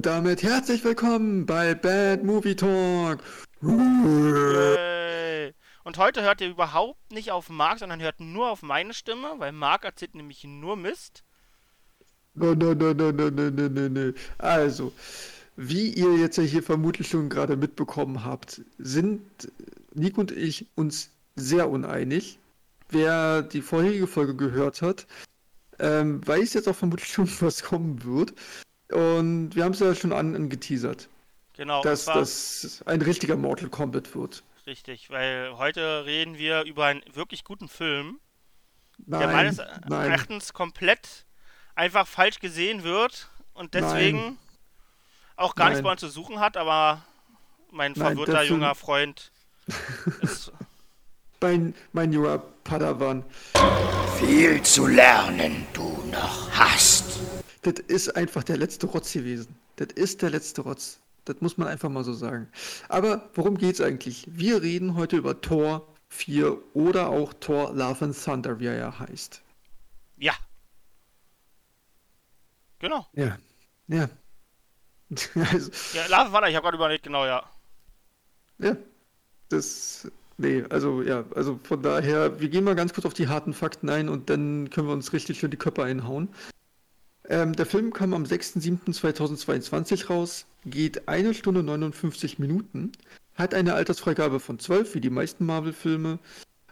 Und damit herzlich willkommen bei Bad Movie Talk. Yay. Und heute hört ihr überhaupt nicht auf Marc, sondern hört nur auf meine Stimme, weil Marc erzählt nämlich nur Mist. No, no, no, no, no, no, no, no, no. Also, wie ihr jetzt ja hier vermutlich schon gerade mitbekommen habt, sind Nico und ich uns sehr uneinig. Wer die vorherige Folge gehört hat, ähm, weiß jetzt auch vermutlich schon, was kommen wird. Und wir haben es ja schon an, angeteasert, Genau, dass das ein richtiger Mortal Kombat wird. richtig, weil heute reden wir über einen wirklich guten Film, der Nein, meines nein, Erachtens komplett einfach falsch gesehen wird und deswegen Nein. auch gar nichts bei uns zu suchen hat, aber mein Nein, verwirrter der junger Freund ist mein, mein junger Padawan. Viel zu lernen du noch hast. Das ist einfach der letzte Rotz gewesen. Das ist der letzte Rotz. Das muss man einfach mal so sagen. Aber worum geht's eigentlich? Wir reden heute über Thor 4 oder auch Thor Love and Thunder, wie er ja heißt. ja. Genau. Ja. Ja. also, Ja, Lava war da, ich habe gerade überlegt, genau, ja. ja. Das. Nee, also ja, also von daher, wir gehen mal ganz kurz auf die harten Fakten ein und dann können wir uns richtig schön die Köpfe einhauen. Ähm, der Film kam am 6.7.2022 raus, geht eine Stunde 59 Minuten, hat eine Altersfreigabe von 12, wie die meisten Marvel-Filme,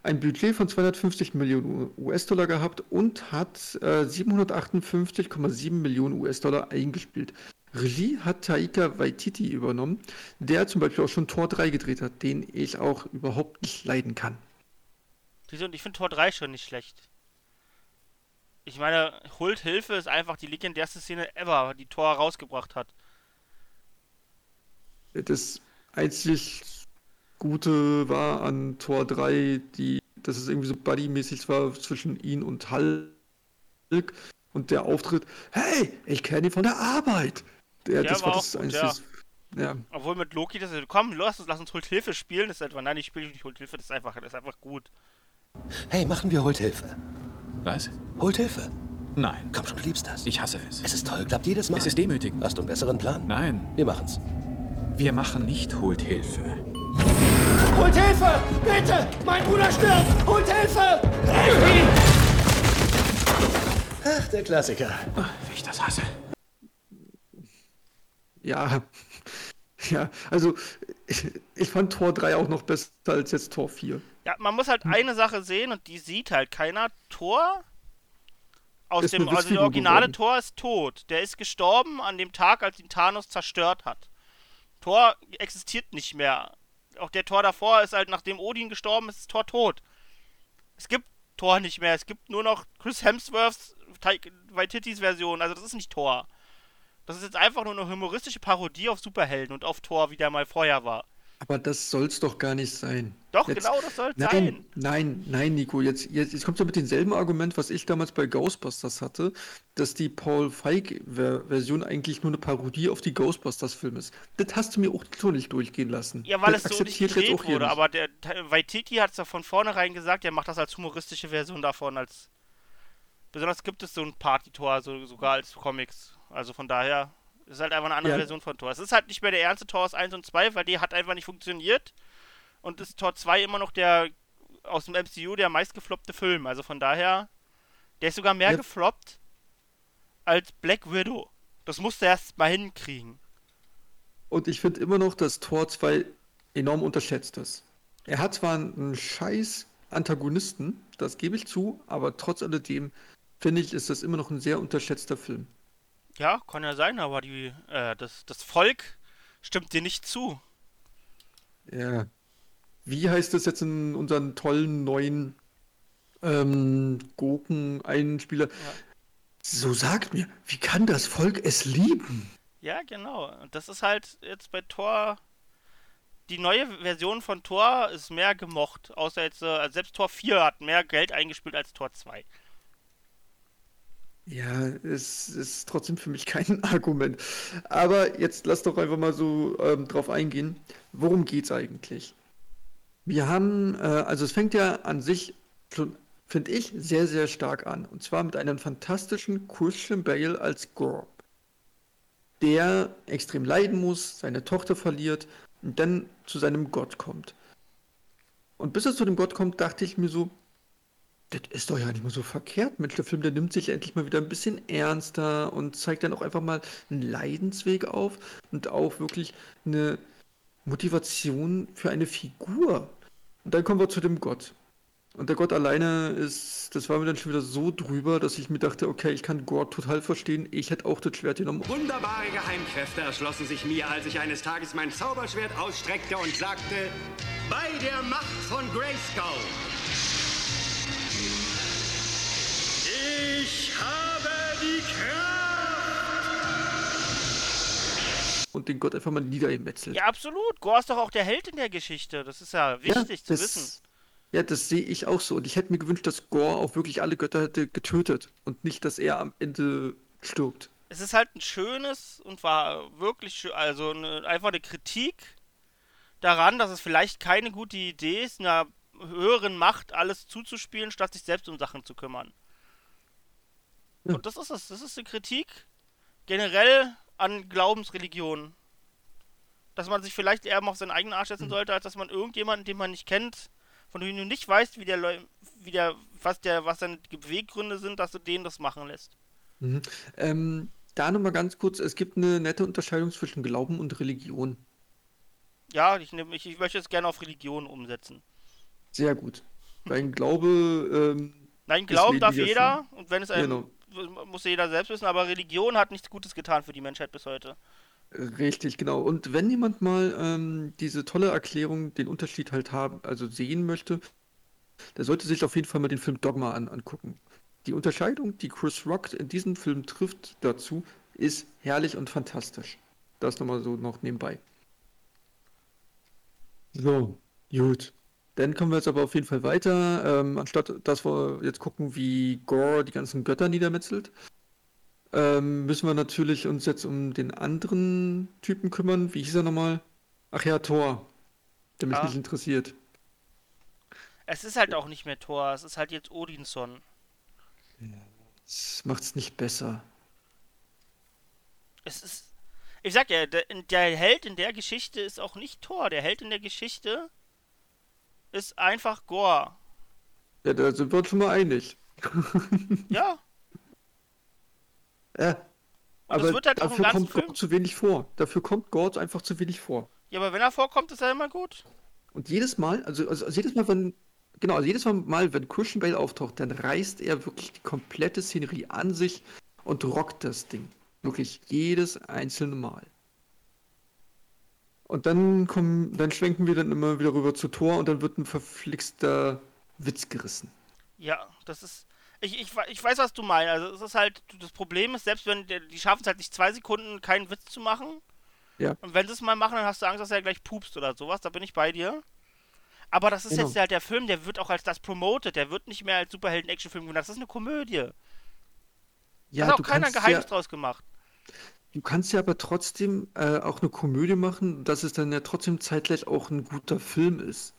ein Budget von 250 Millionen US-Dollar gehabt und hat äh, 758,7 Millionen US-Dollar eingespielt. Regie hat Taika Waititi übernommen, der zum Beispiel auch schon Tor 3 gedreht hat, den ich auch überhaupt nicht leiden kann. Und ich finde Tor 3 schon nicht schlecht. Ich meine, Hult Hilfe ist einfach die legendärste Szene ever, die Thor rausgebracht hat. Das einzig Gute war an Tor 3, die, dass es irgendwie so buddymäßig war zwischen ihn und Hulk und der Auftritt, hey, ich kenne ihn von der Arbeit. Der, Der das war das einzige. Ja. Obwohl mit Loki, das ist, komm, lass uns, lass uns Hult Hilfe spielen. Das ist einfach, nein, ich spiele nicht Hult Hilfe, das ist einfach, das ist einfach gut. Hey, machen wir Holt Hilfe. Was? Holt Hilfe. Nein. Komm schon, du liebst das. Ich hasse es. Es ist toll, klappt jedes Mal. Es ist demütigend. Hast du einen besseren Plan? Nein. Wir machen's. Wir machen nicht Holt Hilfe. Holt Hilfe! Bitte! Mein Bruder stirbt! Holt Hilfe! Ach, der Klassiker. Wie ich das hasse. Ja, ja, also ich, ich fand Tor 3 auch noch besser als jetzt Tor 4. Ja, man muss halt eine Sache sehen und die sieht halt keiner. Thor aus Ist dem, also der originale geworden. Thor ist tot. Der ist gestorben an dem Tag, als ihn Thanos zerstört hat. Thor existiert nicht mehr. Auch der Thor davor ist halt, nachdem Odin gestorben ist, ist Thor tot. Es gibt Thor nicht mehr. Es gibt nur noch Chris Hemsworths Waititis Version. Also das ist nicht Thor. Das ist jetzt einfach nur eine humoristische Parodie auf Superhelden und auf Thor, wie der mal vorher war. Aber das soll's doch gar nicht sein. Doch, Jetzt- genau, das soll Nein, sein. nein, nein, Nico, jetzt, jetzt, jetzt kommt ja mit demselben Argument, was ich damals bei Ghostbusters hatte, dass die Paul Feig-Version eigentlich nur eine Parodie auf die Ghostbusters-Film ist. Das hast du mir auch so nicht durchgehen lassen. Ja, weil das es so nicht gedreht wurde, nicht. aber der Waititi hat es ja von vornherein gesagt, er macht das als humoristische Version davon, als besonders gibt es so ein Party-Tor, so, sogar als Comics. Also von daher ist es halt einfach eine andere Ja. Version von Tor. Es ist halt nicht mehr der ernste Tor aus 1 und 2, weil die hat einfach nicht funktioniert. Und ist Tor 2 immer noch der aus dem MCU der meistgefloppte Film. Also von daher, der ist sogar mehr Ja. gefloppt als Black Widow. Das musste er erst mal hinkriegen. Und ich finde immer noch, dass Tor 2 enorm unterschätzt ist. Er hat zwar einen scheiß Antagonisten, das gebe ich zu, aber trotz alledem finde ich, ist das immer noch ein sehr unterschätzter Film. Ja, kann ja sein, aber die, äh, das, das Volk stimmt dir nicht zu. Ja. Wie heißt es jetzt in unseren tollen neuen ähm, Gurken-Einspieler? So sagt mir, wie kann das Volk es lieben? Ja, genau. Und das ist halt jetzt bei Tor. Die neue Version von Tor ist mehr gemocht. Außer jetzt, äh, also selbst Tor 4 hat mehr Geld eingespielt als Tor 2. Ja, es ist trotzdem für mich kein Argument. Aber jetzt lass doch einfach mal so ähm, drauf eingehen. Worum geht's eigentlich? Wir haben, äh, also es fängt ja an sich finde ich, sehr, sehr stark an. Und zwar mit einem fantastischen Christian Bale als Gorb. der extrem leiden muss, seine Tochter verliert und dann zu seinem Gott kommt. Und bis er zu dem Gott kommt, dachte ich mir so, das ist doch ja nicht mal so verkehrt. Mensch, der Film, der nimmt sich endlich mal wieder ein bisschen ernster und zeigt dann auch einfach mal einen Leidensweg auf und auch wirklich eine Motivation für eine Figur. Und dann kommen wir zu dem Gott. Und der Gott alleine ist, das war mir dann schon wieder so drüber, dass ich mir dachte, okay, ich kann Gott total verstehen. Ich hätte auch das Schwert genommen. Wunderbare Geheimkräfte erschlossen sich mir, als ich eines Tages mein Zauberschwert ausstreckte und sagte, bei der Macht von Grayskull. Ich habe die Kraft! Und den Gott einfach mal niedergemetzelt. Ja, absolut. Gore ist doch auch der Held in der Geschichte. Das ist ja wichtig zu das, wissen. Ja, das sehe ich auch so. Und ich hätte mir gewünscht, dass Gore auch wirklich alle Götter hätte getötet und nicht, dass er am Ende stirbt. Es ist halt ein schönes und war wirklich schön, also eine, einfach eine Kritik daran, dass es vielleicht keine gute Idee ist, einer höheren Macht alles zuzuspielen, statt sich selbst um Sachen zu kümmern. Und das ist es. Das ist eine Kritik generell an Glaubensreligionen. Dass man sich vielleicht eher mal auf seinen eigenen Arsch setzen Mhm. sollte, als dass man irgendjemanden, den man nicht kennt, von dem du nicht weißt, wie der, Leu wie der, was der, was seine Beweggründe sind, dass du den das machen lässt. Mhm. Ähm, da nochmal ganz kurz, es gibt eine nette Unterscheidung zwischen Glauben und Religion. Ja, ich, nehm, ich, ich möchte es gerne auf Religion umsetzen. Sehr gut. Weil Glaube, ähm, Nein, glauben darf jeder und wenn es einem, Genau. muss jeder selbst wissen, aber Religion hat nichts Gutes getan für die Menschheit bis heute. Richtig, genau. Und wenn jemand mal ähm, diese tolle Erklärung, den Unterschied halt haben, also sehen möchte, der sollte sich auf jeden Fall mal den Film Dogma an, angucken. Die Unterscheidung, die Chris Rock in diesem Film trifft dazu, ist herrlich und fantastisch. Das nochmal so noch nebenbei. So, gut. Dann kommen wir jetzt aber auf jeden Fall weiter. Ähm, anstatt dass wir jetzt gucken, wie Gore die ganzen Götter niedermetzelt, ähm, müssen wir natürlich uns jetzt um den anderen Typen kümmern. Wie hieß er nochmal? Ach ja, Thor. Der mich Ah. nicht interessiert. Es ist halt auch nicht mehr Thor, es ist halt jetzt Odinson. Das macht's nicht besser. Es ist. Ich sag ja, der, der Held in der Geschichte ist auch nicht Thor. Der Held in der Geschichte ist einfach Gore. Ja, da sind wir uns schon mal einig. Ja, Ja. Und Aber es wird halt dafür kommt Film- Gord zu wenig vor. Dafür kommt Gord einfach zu wenig vor. ja, aber wenn er vorkommt, ist er immer gut. Und jedes Mal, also, also, also jedes Mal, wenn, genau, also jedes Mal, wenn Christian Bale auftaucht, dann reißt er wirklich die komplette Szenerie an sich und rockt das Ding. Wirklich jedes einzelne Mal. Und dann kommen, dann schwenken wir dann immer wieder rüber zu Thor und dann wird ein verflixter Witz gerissen. Ja, das ist. Ich, ich, ich weiß, was du meinst. Also es ist halt, das Problem ist, selbst wenn die schaffen es halt nicht zwei Sekunden, keinen Witz zu machen. Ja. Und wenn sie es mal machen, dann hast du Angst, dass er gleich pupst oder sowas. Da bin ich bei dir. Aber das ist Genau. jetzt halt der Film, der wird auch als das promoted. Der wird nicht mehr als Superhelden-Actionfilm genannt. Das ist eine Komödie. Ja, Hat auch keiner ein Geheimnis ja, draus gemacht. Du kannst ja aber trotzdem äh, auch eine Komödie machen, dass es dann ja trotzdem zeitgleich auch ein guter Film ist.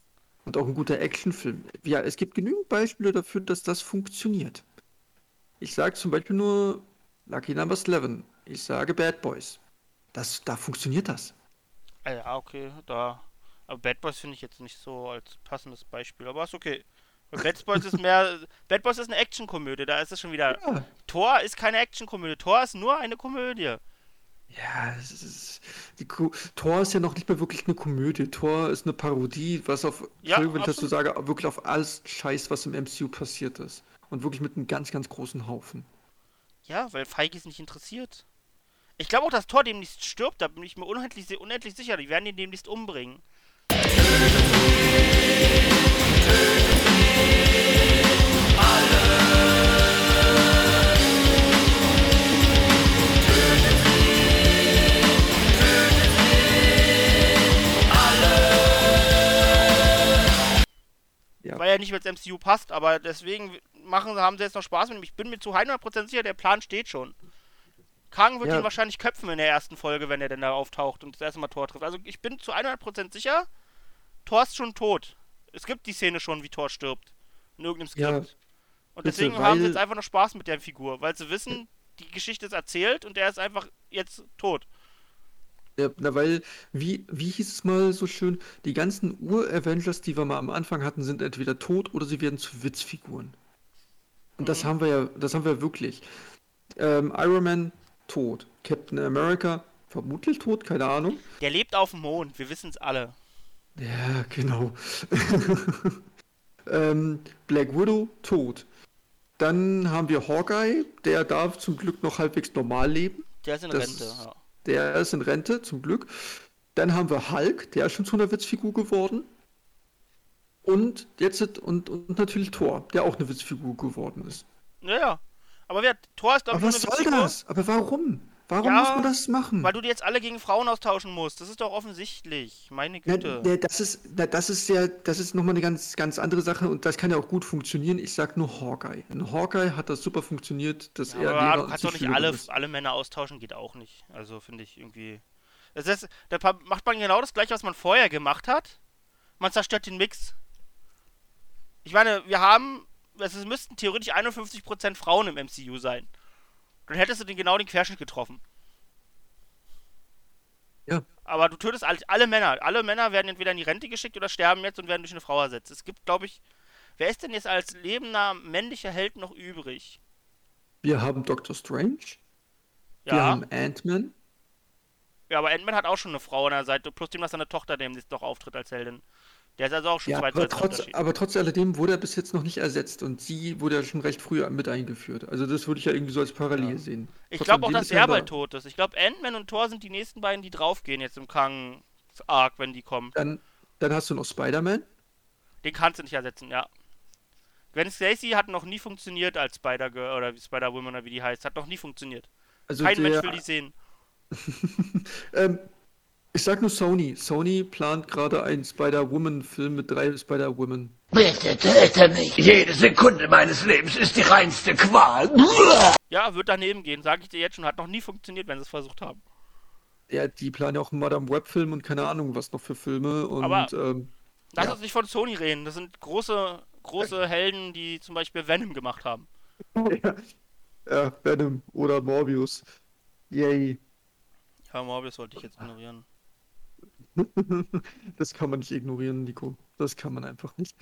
Und auch ein guter Actionfilm. Ja, es gibt genügend Beispiele dafür, dass das funktioniert. Ich sage zum Beispiel nur Lucky Number 11. Ich sage Bad Boys. Das, da funktioniert das. Ah Ja, okay, da. Aber Bad Boys finde ich jetzt nicht so als passendes Beispiel, aber ist okay. Bad Boys ist mehr. Bad Boys ist eine Actionkomödie, da ist es schon wieder. Ja, Thor ist keine Actionkomödie, Thor ist nur eine Komödie. Ja es ist, die Ko Thor ist ja noch nicht mehr wirklich eine Komödie. Thor ist eine Parodie, was auf, Ja, Entschuldigung, wenn ich das sage, wirklich auf alles Scheiß, was im MCU passiert ist. Und wirklich mit einem ganz, ganz großen Haufen. Ja, weil Feige ist nicht interessiert. Ich glaube auch, dass Thor demnächst stirbt, da bin ich mir unendlich, unendlich sicher. Die werden ihn demnächst umbringen. Ja. Weil er nicht mit ins MCU passt, aber deswegen machen, haben sie jetzt noch Spaß mit ihm. Ich bin mir zu 100% sicher, der Plan steht schon. Kang wird Ja. ihn wahrscheinlich köpfen in der ersten Folge, wenn er denn da auftaucht und das erste Mal Thor trifft. Also ich bin zu 100% sicher, Thor ist schon tot. Es gibt die Szene schon, wie Thor stirbt. In irgendeinem Ja, Skript. und bitte, deswegen haben sie jetzt einfach noch Spaß mit der Figur, weil sie wissen, die Geschichte ist erzählt und der ist einfach jetzt tot. Ja, na, weil, wie, wie hieß es mal so schön, die ganzen Ur-Avengers, die wir mal am Anfang hatten, sind entweder tot oder sie werden zu Witzfiguren. Und das haben wir ja, das haben wir wirklich. Ähm, Iron Man tot. Captain America vermutlich tot, keine Ahnung. Der lebt auf dem Mond, wir wissen es alle. Ja, genau. ähm, Black Widow tot. Dann haben wir Hawkeye, der darf zum Glück noch halbwegs normal leben. Der ist in Das- Rente. Ja. Der ist in Rente, zum Glück. Dann haben wir Hulk, der ist schon zu einer Witzfigur geworden. Und jetzt und, und natürlich Thor, der auch eine Witzfigur geworden ist. Naja. Aber wer, Thor ist, glaube ich, Aber was soll Witzfigur, das? Aber warum? Warum Ja, muss man das machen? weil du die jetzt alle gegen Frauen austauschen musst. Das ist doch offensichtlich. Meine Na, Güte. na, das ist, na, das ist ja, das ist nochmal eine ganz, ganz andere Sache und das kann ja auch gut funktionieren. Ich sag nur Hawkeye. In Hawkeye hat das super funktioniert, dass er Aber du kannst doch nicht alle, ist. alle Männer austauschen, geht auch nicht. Also finde ich irgendwie. Das ist, da macht man genau das gleiche, was man vorher gemacht hat. Man zerstört den Mix. Ich meine, wir haben. Es müssten theoretisch 51% Frauen im MCU sein. Dann hättest du den genau den Querschnitt getroffen. Ja. Aber du tötest alle, Männer. Alle Männer werden entweder in die Rente geschickt oder sterben jetzt und werden durch eine Frau ersetzt. Es gibt, glaube ich. Wer ist denn jetzt als lebender männlicher Held noch übrig? Wir haben Doctor Strange, wir Ja. haben Ant-Man. Ja, aber Ant-Man hat auch schon eine Frau an der Seite, plus dem, dass seine Tochter demnächst noch auftritt als Heldin. Der ist also auch schon Ja, zwei aber trotz, aber trotz alledem wurde er bis jetzt noch nicht ersetzt und sie wurde ja schon recht früh mit eingeführt. Also das würde ich ja irgendwie so als Parallel sehen. Ich glaube auch, dass er bald tot ist. Ich glaube, Ant-Man und Thor sind die nächsten beiden, die draufgehen jetzt im Kang-Arc, wenn die kommen. Dann, dann hast du noch Spider-Man. Den kannst du nicht ersetzen, ja. Gwen Stacy hat noch nie funktioniert als Spider-Girl oder Spider-Woman oder wie die heißt. Hat noch nie funktioniert. Also Kein der, Mensch will die sehen. Ähm, ich sag nur Sony. Sony plant gerade einen Spider-Woman-Film mit drei Spider-Women. Bitte töte mich. Jede Sekunde meines Lebens ist die reinste Qual. Ja, wird daneben gehen, sage ich dir jetzt schon. Hat noch nie funktioniert, wenn sie es versucht haben. Ja, die planen ja auch einen Madame Web-Film und keine Ahnung, was noch für Filme. Und Aber- ähm, Lass Ja. uns nicht von Sony reden. Das sind große, große Helden, die zum Beispiel Venom gemacht haben. ja, ja, Venom oder Morbius. Yay. Ja, Morbius sollte ich jetzt ignorieren. Das kann man nicht ignorieren, Nico. Das kann man einfach nicht.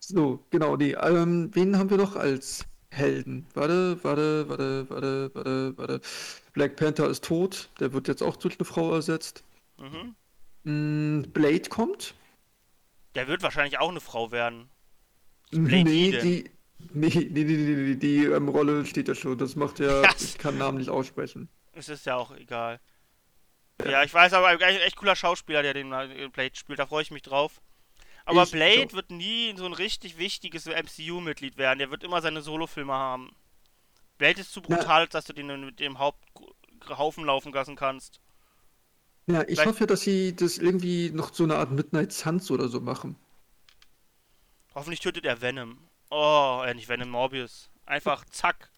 So, genau, nee. Ähm, wen haben wir noch als Helden? Warte, warte, warte, warte, warte, warte. Black Panther ist tot. Der wird jetzt auch durch eine Frau ersetzt. Mhm. Mm, Blade kommt. Der wird wahrscheinlich auch eine Frau werden. Nee, die denn? die. Nee, nee, nee, nee, nee, die ähm, Rolle steht ja schon. Das macht ja. Ja. Ich kann Namen nicht aussprechen. Es ist ja auch egal. Ja, ich weiß, aber ein echt cooler Schauspieler, der den äh, Blade spielt. Da freue ich mich drauf. Aber Ich Blade auch. wird nie so ein richtig wichtiges MCU-Mitglied werden. Der wird immer seine Solofilme haben. Blade ist zu Na- brutal, als dass du den mit dem Haupthaufen laufen lassen kannst. Ja, ich Vielleicht- hoffe, dass sie das irgendwie noch so eine Art Midnight Suns oder so machen. Hoffentlich tötet er Venom. Oh, äh, nicht Venom, Morbius. Einfach zack.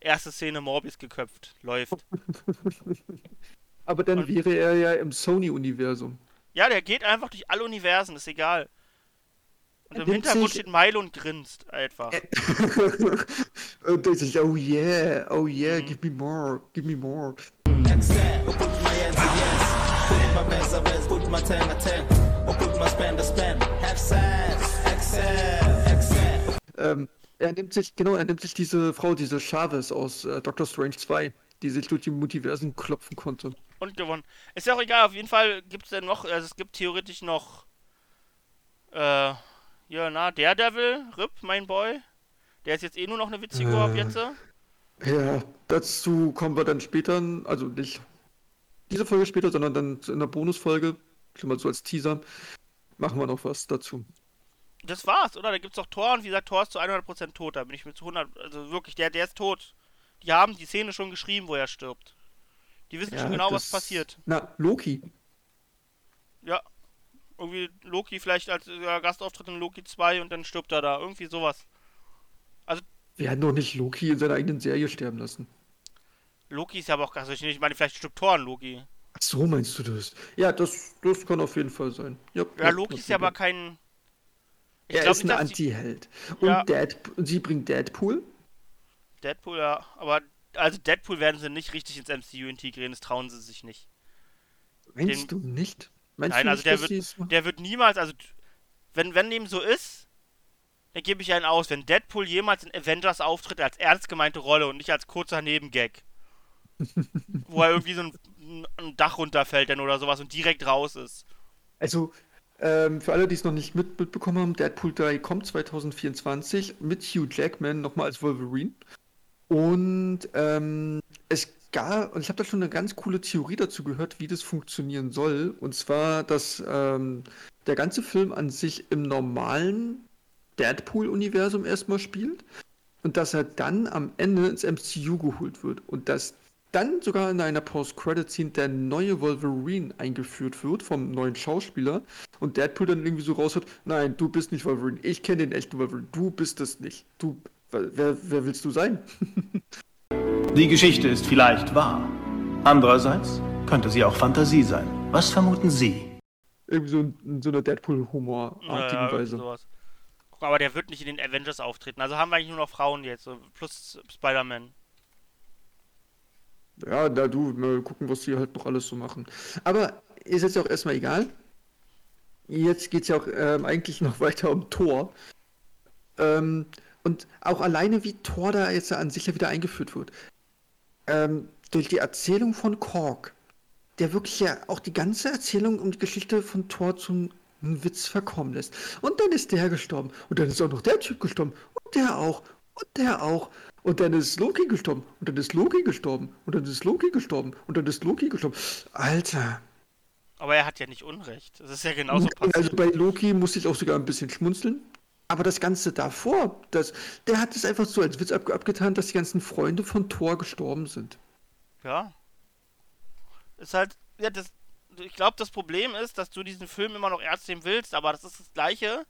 Erste Szene Morbius geköpft. Läuft. Aber dann Und- wäre er ja im Sony-Universum. Ja, der geht einfach durch alle Universen, ist egal. Und im Hintergrund steht Milo und grinst einfach. Und das ist, oh yeah, oh yeah, Mhm. give me more, give me more. Ähm, er nimmt sich, genau, er nimmt sich diese Frau, diese Chavez aus äh, Doctor Strange 2, die sich durch die Multiversen klopfen konnte. Und gewonnen. Ist ja auch egal, auf jeden Fall gibt es dann noch, also es gibt theoretisch noch, äh, ja, na, Daredevil, Rip, mein Boy. Der ist jetzt eh nur noch eine Witzfigur ab Äh. jetzt. äh. Ja, dazu kommen wir dann später, also nicht diese Folge später, sondern dann in der Bonusfolge, schon mal so als Teaser, machen wir noch was dazu. Das war's, oder? Da gibt's auch Thor und wie gesagt, Thor ist zu 100% tot. Da bin ich mir zu 100, also wirklich, der, der ist tot. Die haben die Szene schon geschrieben, wo er stirbt. Die wissen schon genau, was passiert. Na, Loki. Ja. Irgendwie Loki vielleicht als äh, Gastauftritt in Loki 2 und dann stirbt er da. Irgendwie sowas. Wir hätten doch nicht Loki in seiner eigenen Serie sterben lassen. Loki ist ja aber auch, also ich meine, vielleicht stirbt Thor Loki. Ach so meinst du das? Ja, das, das kann auf jeden Fall sein. Ja, Ja, Loki ist ja aber kein. Ich Er ist ein nicht, die- Anti-Held. Und Ja. Dead, sie bringt Deadpool. Deadpool, ja. Aber also Deadpool werden sie nicht richtig ins MCU integrieren, das trauen sie sich nicht. Meinst Den- du nicht? Meinst Nein, du also nicht, der dass wird, der wird niemals, also wenn, wenn dem so ist, dann gebe ich einen aus. Wenn Deadpool jemals in Avengers auftritt als ernst gemeinte Rolle und nicht als kurzer Nebengag, wo er irgendwie so ein, ein Dach runterfällt dann oder sowas und direkt raus ist. Also, ähm, für alle, die es noch nicht mit, mitbekommen haben, Deadpool 3 kommt 2024 mit Hugh Jackman nochmal als Wolverine. Und ähm, es gab, und ich habe da schon eine ganz coole Theorie dazu gehört, wie das funktionieren soll. Und zwar, dass ähm, der ganze Film an sich im normalen Deadpool-Universum erstmal spielt und dass er dann am Ende ins MCU geholt wird und dass dann sogar in einer Post-Credit-Scene der neue Wolverine eingeführt wird vom neuen Schauspieler und Deadpool dann irgendwie so raushört, nein, du bist nicht Wolverine, ich kenne den echten Wolverine, du bist es nicht. Du, wer, wer willst du sein? Die Geschichte ist vielleicht wahr. Andererseits könnte sie auch Fantasie sein. Was vermuten Sie? irgendwie so in, so einer Deadpool-Humor-artigen Ja, Weise. sowas. Aber der wird nicht in den Avengers auftreten. Also haben wir eigentlich nur noch Frauen jetzt, plus Spider-Man. Ja, da du, mal gucken, was die halt noch alles so machen. Aber ist jetzt auch erstmal egal. Jetzt geht es ja auch ähm, eigentlich noch weiter um Thor. Ähm, und auch alleine, wie Thor da jetzt an sich ja wieder eingeführt wird. Ähm, durch die Erzählung von Korg, der wirklich ja auch die ganze Erzählung um die Geschichte von Thor zum Witz verkommen lässt. Und dann ist der gestorben. Und dann ist auch noch der Typ gestorben. Und der auch. Und der auch. Und dann ist Loki gestorben. Und dann ist Loki gestorben. Und dann ist Loki gestorben. Und dann ist Loki gestorben. Alter. Aber er hat ja nicht Unrecht. Das ist ja genauso passiert. Also bei Loki musste ich auch sogar ein bisschen schmunzeln. Aber das Ganze davor, das, der hat es einfach so als Witz ab, abgetan, dass die ganzen Freunde von Thor gestorben sind. Ja. Ist halt, ja, das, ich glaube, das Problem ist, dass du diesen Film immer noch ernst nehmen willst, aber das ist das Gleiche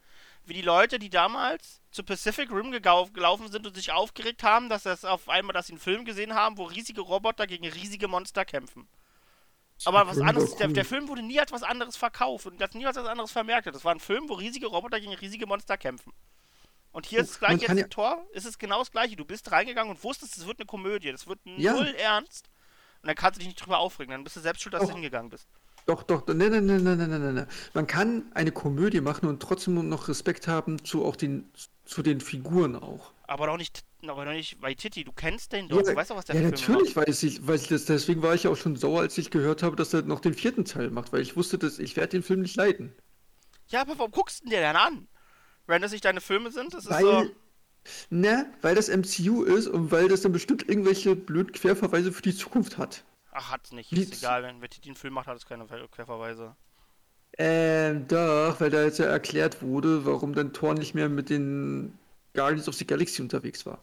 wie die Leute, die damals zu Pacific Rim gelaufen sind und sich aufgeregt haben, dass das auf einmal, dass sie einen Film gesehen haben, wo riesige Roboter gegen riesige Monster kämpfen. Aber was anderes, cool. der, der, Film wurde nie als was anderes verkauft und das nie als was anderes vermerkt. Das war ein Film, wo riesige Roboter gegen riesige Monster kämpfen. Und hier ist oh, das gleiche, jetzt ja Tor, ist es genau das gleiche. Du bist reingegangen und wusstest, es wird eine Komödie. Das wird null ja. ernst. Und dann kannst du dich nicht drüber aufregen. Dann bist du selbst schuld, dass oh. du hingegangen bist. Doch, doch, nein, nein, nein, nein, nein, nein. ne. Man kann eine Komödie machen und trotzdem noch Respekt haben zu auch den, zu den Figuren auch. Aber doch nicht aber doch nicht Waititi. Du kennst den doch. du weißt doch, was der ja, für Filme natürlich weiß ich, weiß ich das. Deswegen war ich ja auch schon sauer, als ich gehört habe, dass er noch den vierten Teil macht, weil ich wusste, dass ich werde den Film nicht leiden. macht. Ja, aber warum guckst du den dir denn an? Wenn das nicht deine Filme sind, das ist Weil, so. ne, weil das MCU ist und weil das dann bestimmt irgendwelche blöden Querverweise für die Zukunft hat. Ach, hat's nicht. Ist egal, wenn Waititi einen Film macht, hat es keine Ver- Querverweise. Ähm, doch, weil da jetzt ja erklärt wurde, warum dann Thor nicht mehr mit den Guardians of the Galaxy unterwegs war.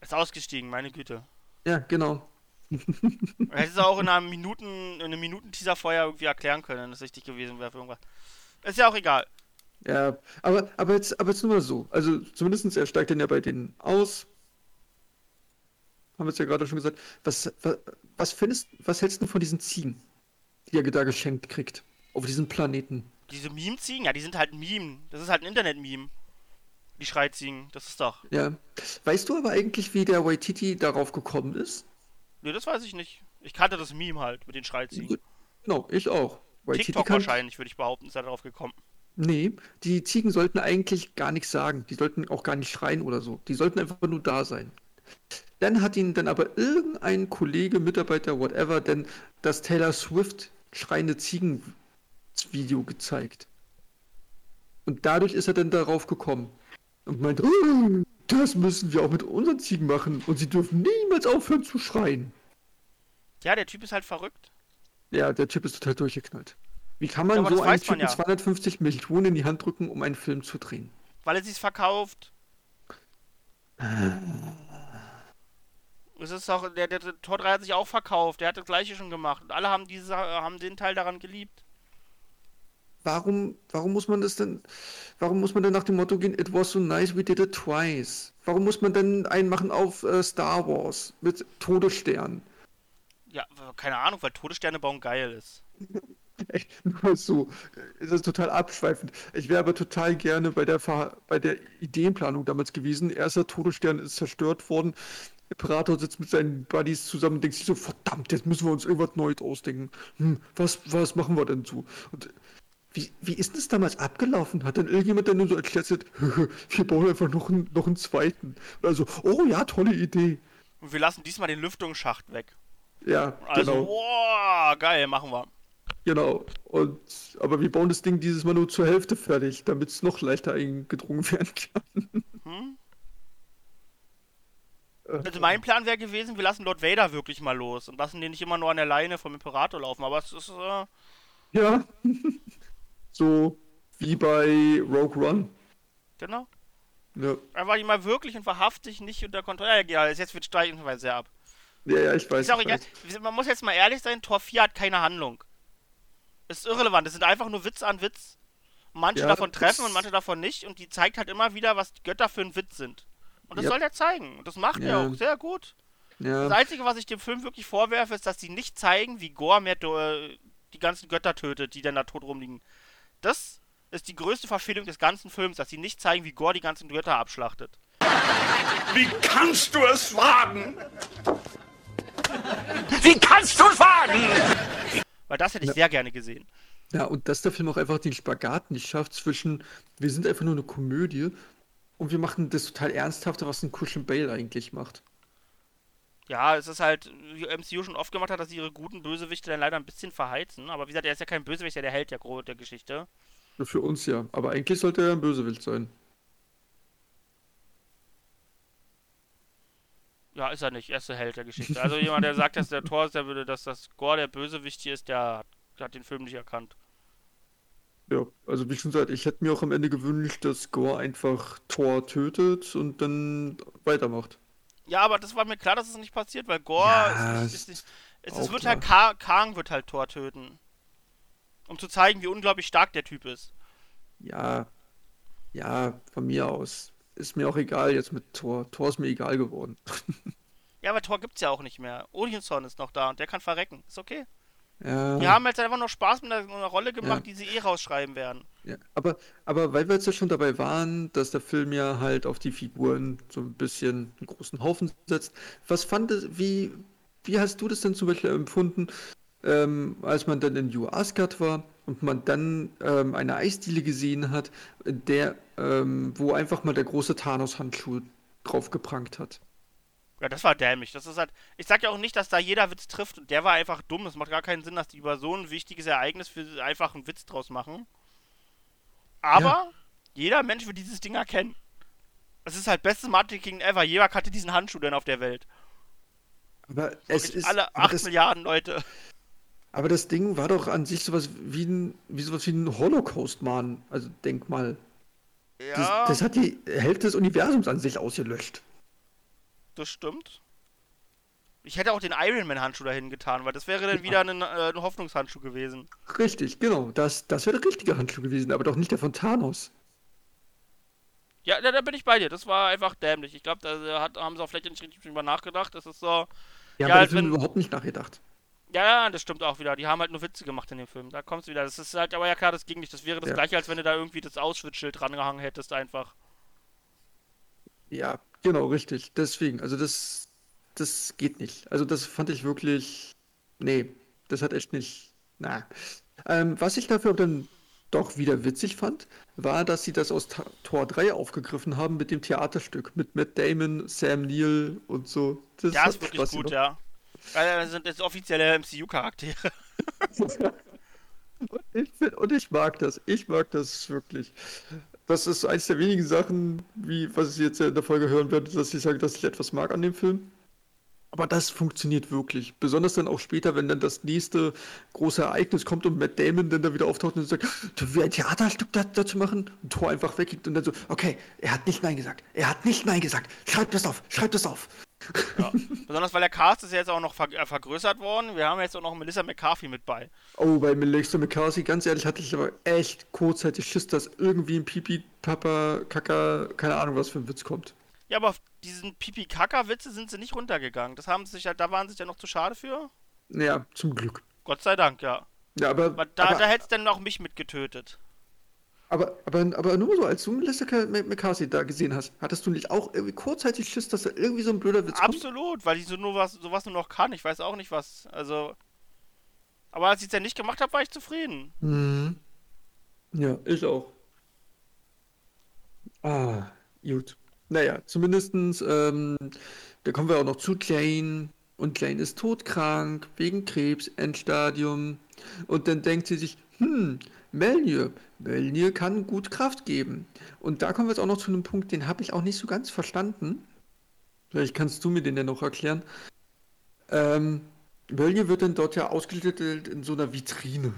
Ist ausgestiegen, meine Güte. Ja, genau. Hättest du auch in einer Minuten, in einem Minuten-Teaser vorher irgendwie erklären können, wenn es richtig gewesen wäre für irgendwas. Ist ja auch egal. Ja, aber, aber jetzt, aber jetzt nur mal so. Also zumindest er steigt dann ja bei denen aus. Haben wir es ja gerade schon gesagt. Was, was, was findest, was hältst du von diesen Ziegen, die er da geschenkt kriegt? Auf diesem Planeten. Diese Meme-Ziegen, ja, die sind halt ein Meme. Das ist halt ein Internet-Meme. Die Schreiziegen, das ist doch. Ja. Weißt du aber eigentlich, wie der Waititi darauf gekommen ist? Nö, das weiß ich nicht. Ich kannte das Meme halt mit den Schreiziegen. Genau, ich auch. Waititi TikTok kann- wahrscheinlich, würde ich behaupten, ist er darauf gekommen. Nee, die Ziegen sollten eigentlich gar nichts sagen. Die sollten auch gar nicht schreien oder so. Die sollten einfach nur da sein. Dann hat ihnen dann aber irgendein Kollege, Mitarbeiter, whatever, denn das Taylor Swift schreiende Ziegen-Video gezeigt. Und dadurch ist er dann darauf gekommen. Und meint, "Oh, das müssen wir auch mit unseren Ziegen machen. Und sie dürfen niemals aufhören zu schreien. Ja, der Typ ist halt verrückt. Ja, der Typ ist total durchgeknallt. Wie kann man aber so einen Typen ja. 250 Millionen in die Hand drücken, um einen Film zu drehen? Weil er sich's verkauft. Es ist auch, der, der, der Tor 3 hat sich auch verkauft, der hat das gleiche schon gemacht. Und alle haben diese haben den Teil daran geliebt. Warum, warum muss man das denn, warum muss man denn nach dem Motto gehen, it was so nice, we did it twice? Warum muss man denn einen machen auf äh, Star Wars mit Todesstern? Ja, keine Ahnung, weil Todessterne bauen geil ist. Echt, nur so, ist das total abschweifend. Ich wäre aber total gerne bei der, Ver bei der Ideenplanung damals gewesen. Erster Todesstern ist zerstört worden. Imperator sitzt mit seinen Buddies zusammen und denkt sich so, verdammt, jetzt müssen wir uns irgendwas Neues ausdenken. Hm, was, was machen wir denn so? Und wie, wie ist das damals abgelaufen? Hat dann irgendjemand dann nur so erklärt, wir bauen einfach noch einen, noch einen zweiten? Also, oh ja, tolle Idee. Und wir lassen diesmal den Lüftungsschacht weg. Ja, Also, genau. boah, geil, machen wir. Genau. Und, aber wir bauen das Ding dieses Mal nur zur Hälfte fertig, damit es noch leichter eingedrungen werden kann. Also mein Plan wäre gewesen, wir lassen Lord Vader wirklich mal los und lassen den nicht immer nur an der Leine vom Imperator laufen. Aber es ist, äh, Ja. so wie bei Rogue One. genau. Ja, Einfach ihn mal wirklich und wahrhaftig nicht unter Kontrolle. Ja, jetzt wird streichen wir sehr ab. ja, ja ich weiß. Ist auch egal. weiß. Man muss jetzt mal ehrlich sein, Tor 4 hat keine Handlung. Ist irrelevant. Es sind einfach nur Witz an Witz. Manche Ja, davon treffen und manche davon nicht. Und die zeigt halt immer wieder, was die Götter für ein Witz sind. Und das Ja. soll der zeigen. Und das macht er Ja. auch sehr gut. Das Einzige, was ich dem Film wirklich vorwerfe, ist, dass sie nicht zeigen, wie Gore mehr äh, die ganzen Götter tötet, die dann da tot rumliegen. Das ist die größte Verfehlung des ganzen Films, dass sie nicht zeigen, wie Gore die ganzen Götter abschlachtet. Wie kannst du es wagen? Wie kannst du es wagen? Weil das hätte ich sehr gerne gesehen. Ja, und dass der Film auch einfach den Spagat nicht schafft zwischen, wir sind einfach nur eine Komödie und wir machen das total Ernsthafte, was ein Christian Bale eigentlich macht. Ja, es ist halt, wie MCU schon oft gemacht hat, dass sie ihre guten Bösewichte dann leider ein bisschen verheizen. Aber wie gesagt, er ist ja kein Bösewicht, der hält der, der Geschichte. Für uns ja. Aber eigentlich sollte er ein Bösewicht sein. Ja, ist er nicht. Er ist der Held der Geschichte. Also jemand, der sagt, dass der Thor ist, der würde, dass das Gore der Bösewicht hier ist, der hat, hat den Film nicht erkannt. Ja, also wie schon gesagt, ich hätte mir auch am Ende gewünscht, dass Gore einfach Thor tötet und dann weitermacht. Ja, aber das war mir klar, dass es nicht passiert, weil Gore Ja, ist, ist ist, ist, es, wird klar. halt Ka Kang wird halt Thor töten. Um zu zeigen, wie unglaublich stark der Typ ist. Ja, ja, von mir aus. Ist mir auch egal jetzt mit Thor. Thor ist mir egal geworden. Ja, aber Thor gibt's ja auch nicht mehr. Odinson ist noch da und der kann verrecken. Ist okay. Ja, Die haben jetzt einfach noch Spaß mit einer, einer Rolle gemacht, Ja. die sie eh rausschreiben werden. Ja. Aber, aber weil wir jetzt ja schon dabei waren, dass der Film ja halt auf die Figuren so ein bisschen einen großen Haufen setzt. Was fandest, wie, wie hast du das denn zum Beispiel empfunden, ähm, als man dann in New Asgard war und man dann ähm, eine Eisdiele gesehen hat, der, ähm, wo einfach mal der große Thanos-Handschuh drauf geprangt hat? Ja, das war dämlich. Das ist halt. Ich sag ja auch nicht, dass da jeder Witz trifft und der war einfach dumm. Es macht gar keinen Sinn, dass die über so ein wichtiges Ereignis für einfach einen Witz draus machen. Aber jeder Mensch wird dieses Ding erkennen. Es ist halt bestes Marketing ever. Jeder kannte diesen Handschuh denn auf der Welt. Aber es ist, alle aber 8 das, Milliarden Leute. aber das Ding war doch an sich sowas wie ein, wie sowas wie ein Holocaust-Mahn, also Denkmal. Das, Ja, das hat die Hälfte des Universums an sich ausgelöscht. das stimmt. Ich hätte auch den Iron Man Handschuh dahin getan, weil das wäre dann wieder ein, äh, ein Hoffnungshandschuh gewesen. Richtig, genau. Das, das wäre der richtige Handschuh gewesen, aber doch nicht der von Thanos. Ja, da, da bin ich bei dir. Das war einfach dämlich. Ich glaube, da hat, haben sie auch vielleicht nicht richtig drüber nachgedacht. Das ist so. Ja, Ja, aber Film wenn- überhaupt nicht nachgedacht. Ja, ja, das stimmt auch wieder. Die haben halt nur Witze gemacht in dem Film. Da kommst du wieder. Das ist halt, aber ja klar, das ging nicht. Das wäre das Ja. gleiche, als wenn du da irgendwie das Auschwitz-Schild drangehangen hättest, einfach. Ja, genau, richtig. Deswegen, also das, das geht nicht. Also das fand ich wirklich, nee, das hat echt nicht, na. Ähm, was ich dafür dann doch wieder witzig fand, war, dass sie das aus Tor 3 aufgegriffen haben mit dem Theaterstück, mit Matt Damon, Sam Neill und so. Das Ja, ist wirklich Spaß gut, gemacht. ja. Weil das sind jetzt offizielle MCU-Charaktere. Und ich, find, und ich mag das. Ich mag das wirklich. Das ist eins der wenigen Sachen, wie was ich jetzt in der Folge hören werde, dass ich sage, dass ich etwas mag an dem Film. Aber das funktioniert wirklich. Besonders dann auch später, wenn dann das nächste große Ereignis kommt und Matt Damon dann da wieder auftaucht und sagt, du willst ein Theaterstück da, dazu machen? Und Thor einfach weggeht und dann so, okay, er hat nicht Nein gesagt. Er hat nicht Nein gesagt. Schreib das auf, schreib das auf. Ja. Besonders weil der Cast ist ja jetzt auch noch ver äh, vergrößert worden. Wir haben jetzt auch noch Melissa McCarthy mit bei. Oh, bei Melissa McCarthy, ganz ehrlich, hatte ich aber echt kurzzeitig Schiss, dass irgendwie ein Pipi, Papa, Kaka, keine Ahnung, was für ein Witz kommt. Ja, aber auf diesen Pipi-Kaka-Witze sind sie nicht runtergegangen. Das haben sie sich halt, da waren sie sich ja noch zu schade für. Ja, zum Glück. Gott sei Dank, ja. Ja, aber, Aber da, aber da hätte es dann auch mich mitgetötet. Aber, aber, aber nur so, als du Melissa McCarthy da gesehen hast, hattest du nicht auch irgendwie kurzzeitig Schiss, dass da irgendwie so ein blöder Witz kommt? Absolut, weil ich so nur was, sowas nur noch kann. Ich weiß auch nicht was. Also. Aber als ich es ja nicht gemacht habe, war ich zufrieden. Mhm. Ja, ich auch. Ah, gut. Naja, zumindestens, ähm, da kommen wir auch noch zu Jane. Und Jane ist todkrank, wegen Krebs, Endstadium. Und dann denkt sie sich, hm, Melnier, Melnier kann gut Kraft geben. Und da kommen wir jetzt auch noch zu einem Punkt, den habe ich auch nicht so ganz verstanden. Vielleicht kannst du mir den ja noch erklären. Ähm, Mjölnir wird dann dort ja ausgestellt in so einer Vitrine.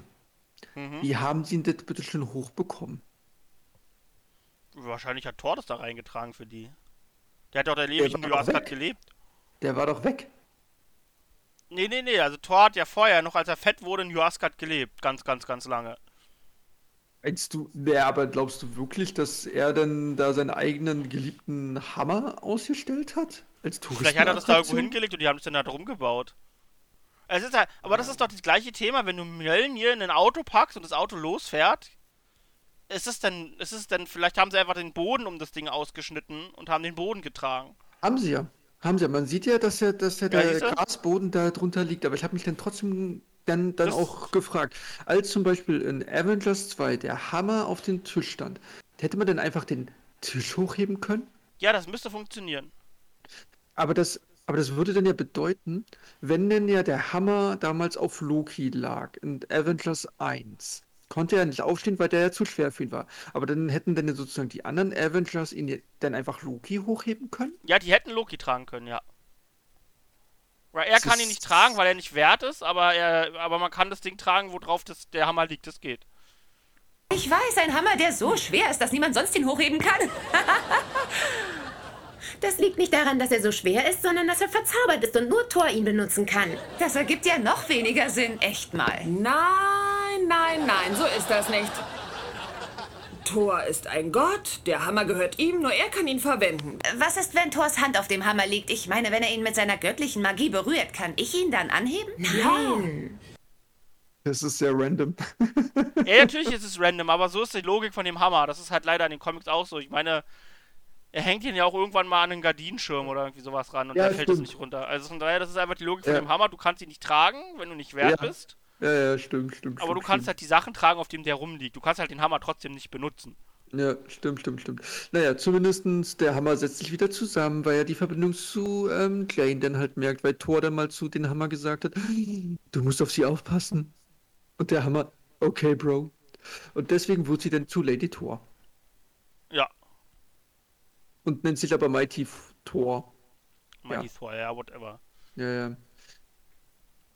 Mhm. Wie haben sie ihn das bitte schön hochbekommen? Wahrscheinlich hat Thor das da reingetragen für die. Der hat doch der ewig in Asgard gelebt. Der war doch weg. Nee, nee, nee. Also Thor hat ja vorher, noch als er fett wurde, in Asgard gelebt. Ganz, ganz, ganz lange. Meinst du, nee, aber glaubst du wirklich, dass er dann da seinen eigenen geliebten Hammer ausgestellt hat? Als Vielleicht hat er das da irgendwo hingelegt und die haben es dann da drum gebaut. Es ist halt, aber das ist doch das gleiche Thema, wenn du Mjölnir in ein Auto packst und das Auto losfährt. Ist es denn, ist es denn, vielleicht haben sie einfach den Boden um das Ding ausgeschnitten und haben den Boden getragen. Haben sie ja. Haben sie ja. Man sieht ja, dass ja, dass ja der siehste? Grasboden da drunter liegt. Aber ich habe mich dann trotzdem dann, dann Das- auch gefragt, als zum Beispiel in Avengers 2 der Hammer auf dem Tisch stand, hätte man dann einfach den Tisch hochheben können? Ja, das müsste funktionieren. Aber das, aber das würde dann ja bedeuten, wenn denn ja der Hammer damals auf Loki lag in Avengers 1, konnte er nicht aufstehen, weil der ja zu schwer für ihn war. Aber dann hätten dann sozusagen die anderen Avengers ihn dann einfach Loki hochheben können? Ja, die hätten Loki tragen können, ja. Weil er Das kann ihn nicht tragen, weil er nicht wert ist, aber er, aber man kann das Ding tragen, worauf das, der Hammer liegt. Das geht. Ich weiß, ein Hammer, der so schwer ist, dass niemand sonst ihn hochheben kann. Das liegt nicht daran, dass er so schwer ist, sondern dass er verzaubert ist und nur Thor ihn benutzen kann. Das ergibt ja noch weniger Sinn, echt mal. Nein, nein, nein, so ist das nicht. Thor ist ein Gott, der Hammer gehört ihm, nur er kann ihn verwenden. Was ist, wenn Thors Hand auf dem Hammer liegt? Ich meine, wenn er ihn mit seiner göttlichen Magie berührt, kann ich ihn dann anheben? Nein. Das ist sehr random. Ja, natürlich ist es random, aber so ist die Logik von dem Hammer. Das ist halt leider in den Comics auch so. Ich meine, er hängt ihn ja auch irgendwann mal an einen Gardinenschirm oder irgendwie sowas ran und Ja, da fällt es nicht runter. Also von daher, das ist einfach die Logik von Ja. dem Hammer. Du kannst ihn nicht tragen, wenn du nicht wert Ja. bist. Ja, ja, stimmt, stimmt. Aber du stimmt, kannst stimmt. halt die Sachen tragen, auf denen der rumliegt. Du kannst halt den Hammer trotzdem nicht benutzen. Ja, stimmt, stimmt, stimmt. Naja, zumindestens der Hammer setzt sich wieder zusammen, weil er die Verbindung zu ähm, Jane dann halt merkt, weil Thor dann mal zu den Hammer gesagt hat, du musst auf sie aufpassen. Und der Hammer, okay, Bro. Und deswegen wurde sie dann zu Lady Thor. Ja, Und nennt sich aber Mighty Thor. Mighty Thor, ja, whatever. Ja, ja.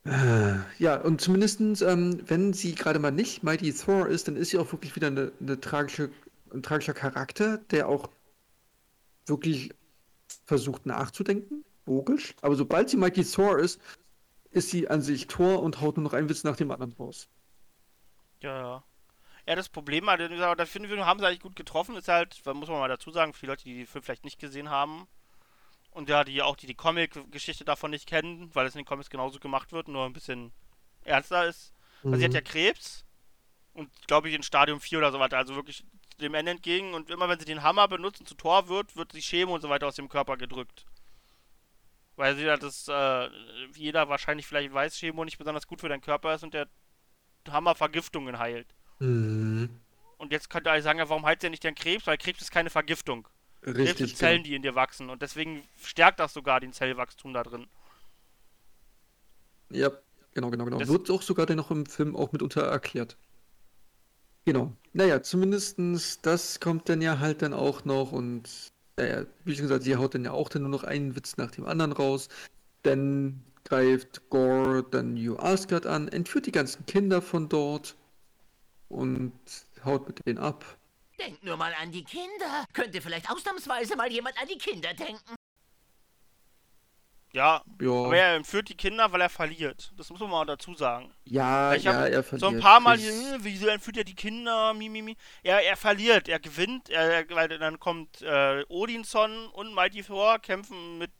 Äh, Ja, und zumindestens, ähm, wenn sie gerade mal nicht Mighty Thor ist, dann ist sie auch wirklich wieder eine, eine tragische, ein tragischer Charakter, der auch wirklich versucht nachzudenken, logisch. Aber sobald sie Mighty Thor ist, ist sie an sich Thor und haut nur noch einen Witz nach dem anderen raus. Ja, ja. Ja, das Problem, also, gesagt, da finde ich, haben sie eigentlich gut getroffen, ist halt, muss man mal dazu sagen, für die Leute, die den Film vielleicht nicht gesehen haben und ja, die auch die, die Comic-Geschichte davon nicht kennen, weil es in den Comics genauso gemacht wird, nur ein bisschen ernster ist. Weil sie hat ja Krebs und glaube ich in Stadium 4 oder so weiter, also wirklich dem Ende entgegen und immer wenn sie den Hammer benutzen zu Tor wird, wird die Chemo und so weiter aus dem Körper gedrückt. Weil sie ja das, äh, wie jeder wahrscheinlich vielleicht weiß, Chemo nicht besonders gut für deinen Körper ist und der Hammer Vergiftungen heilt. Mhm. Und jetzt könnt ihr euch sagen, ja, warum heilt ihr nicht den Krebs? Weil Krebs ist keine Vergiftung. Krebs Richtig, sind Zellen, genau. die in dir wachsen. Und deswegen stärkt das sogar den Zellwachstum da drin. Ja, genau, genau, genau. Das- Wird auch sogar dann noch im Film auch mitunter erklärt. Genau. Naja, zumindestens das kommt dann ja halt dann auch noch und naja, wie schon gesagt, sie haut dann ja auch dann nur noch einen Witz nach dem anderen raus. Dann greift Gore dann New Asgard an, entführt die ganzen Kinder von dort und haut mit denen ab. Denkt nur mal an die Kinder. Könnte vielleicht ausnahmsweise mal jemand an die Kinder denken. Ja, Ja, aber er entführt die Kinder, weil er verliert. Das muss man mal dazu sagen. ja, ich ja, er So ein verliert. paar Mal, Ich- hier, hm, wieso entführt er die Kinder? Mi, mi, mi. Er, er verliert, er gewinnt, er, weil dann kommt äh, Odinson und Mighty Thor kämpfen mit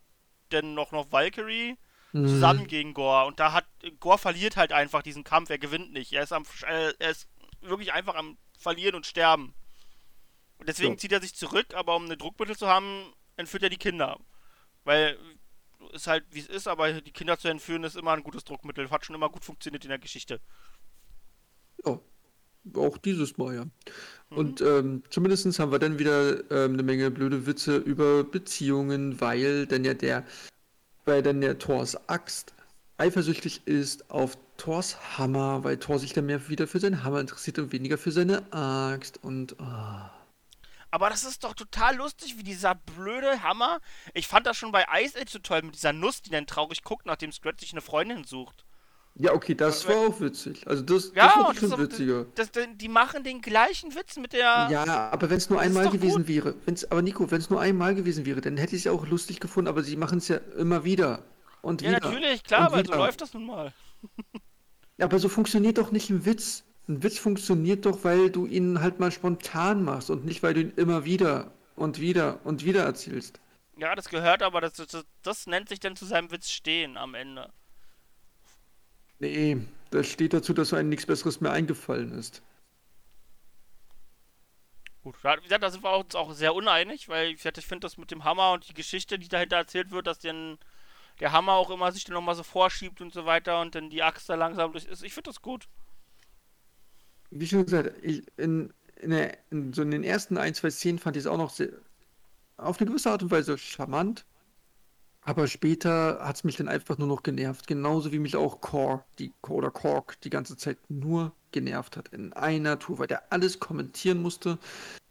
dann noch, noch Valkyrie Mhm. zusammen gegen Gore. Und da hat Gore verliert halt einfach diesen Kampf, er gewinnt nicht. Er ist am äh, er ist wirklich einfach am Verlieren und Sterben. Und deswegen So. zieht er sich zurück, aber um eine Druckmittel zu haben, entführt er die Kinder. Weil ist halt wie es ist, aber die Kinder zu entführen ist immer ein gutes Druckmittel. Hat schon immer gut funktioniert in der Geschichte. Ja, auch dieses Mal, ja. Und ähm, zumindest haben wir dann wieder ähm, eine Menge blöde Witze über Beziehungen, weil dann ja der, weil dann der Thors Axt eifersüchtig ist auf Thors Hammer, weil Thor sich dann mehr wieder für seinen Hammer interessiert und weniger für seine Axt und ah. Aber das ist doch total lustig, wie dieser blöde Hammer. Ich fand das schon bei Ice Age so toll mit dieser Nuss, die dann traurig guckt, nachdem Scratch sich eine Freundin sucht. Ja, okay, das war auch witzig. Also das, das Ja, war und schon das witziger. Das, das, die machen den gleichen Witz mit der. Ja, aber wenn es nur Das einmal gewesen gut. wäre, wenn's, aber Nico, wenn es nur einmal gewesen wäre, dann hätte ich es ja auch lustig gefunden, aber sie machen es ja immer wieder und Ja, wieder. natürlich, klar, weil so läuft das nun mal. Ja, aber so funktioniert doch nicht ein Witz. Ein Witz funktioniert doch, weil du ihn halt mal spontan machst und nicht, weil du ihn immer wieder und wieder und wieder erzählst. Ja, das gehört aber, das, das, das nennt sich dann zu seinem Witz stehen am Ende. Nee, das steht dazu, dass einem nichts Besseres mehr eingefallen ist. Gut, wie gesagt, da sind wir uns auch sehr uneinig, weil gesagt, ich finde das mit dem Hammer und die Geschichte, die dahinter erzählt wird, dass den, der Hammer auch immer sich dann nochmal so vorschiebt und so weiter und dann die Axt da langsam durch ist. Ich finde das gut. Wie schon gesagt, ich, in, in, der, in, so in den ersten ein, zwei Szenen fand ich es auch noch sehr, auf eine gewisse Art und Weise charmant. Aber später hat es mich dann einfach nur noch genervt. Genauso wie mich auch Korg, die, oder Korg die ganze Zeit nur genervt hat. In einer Tour, weil der alles kommentieren musste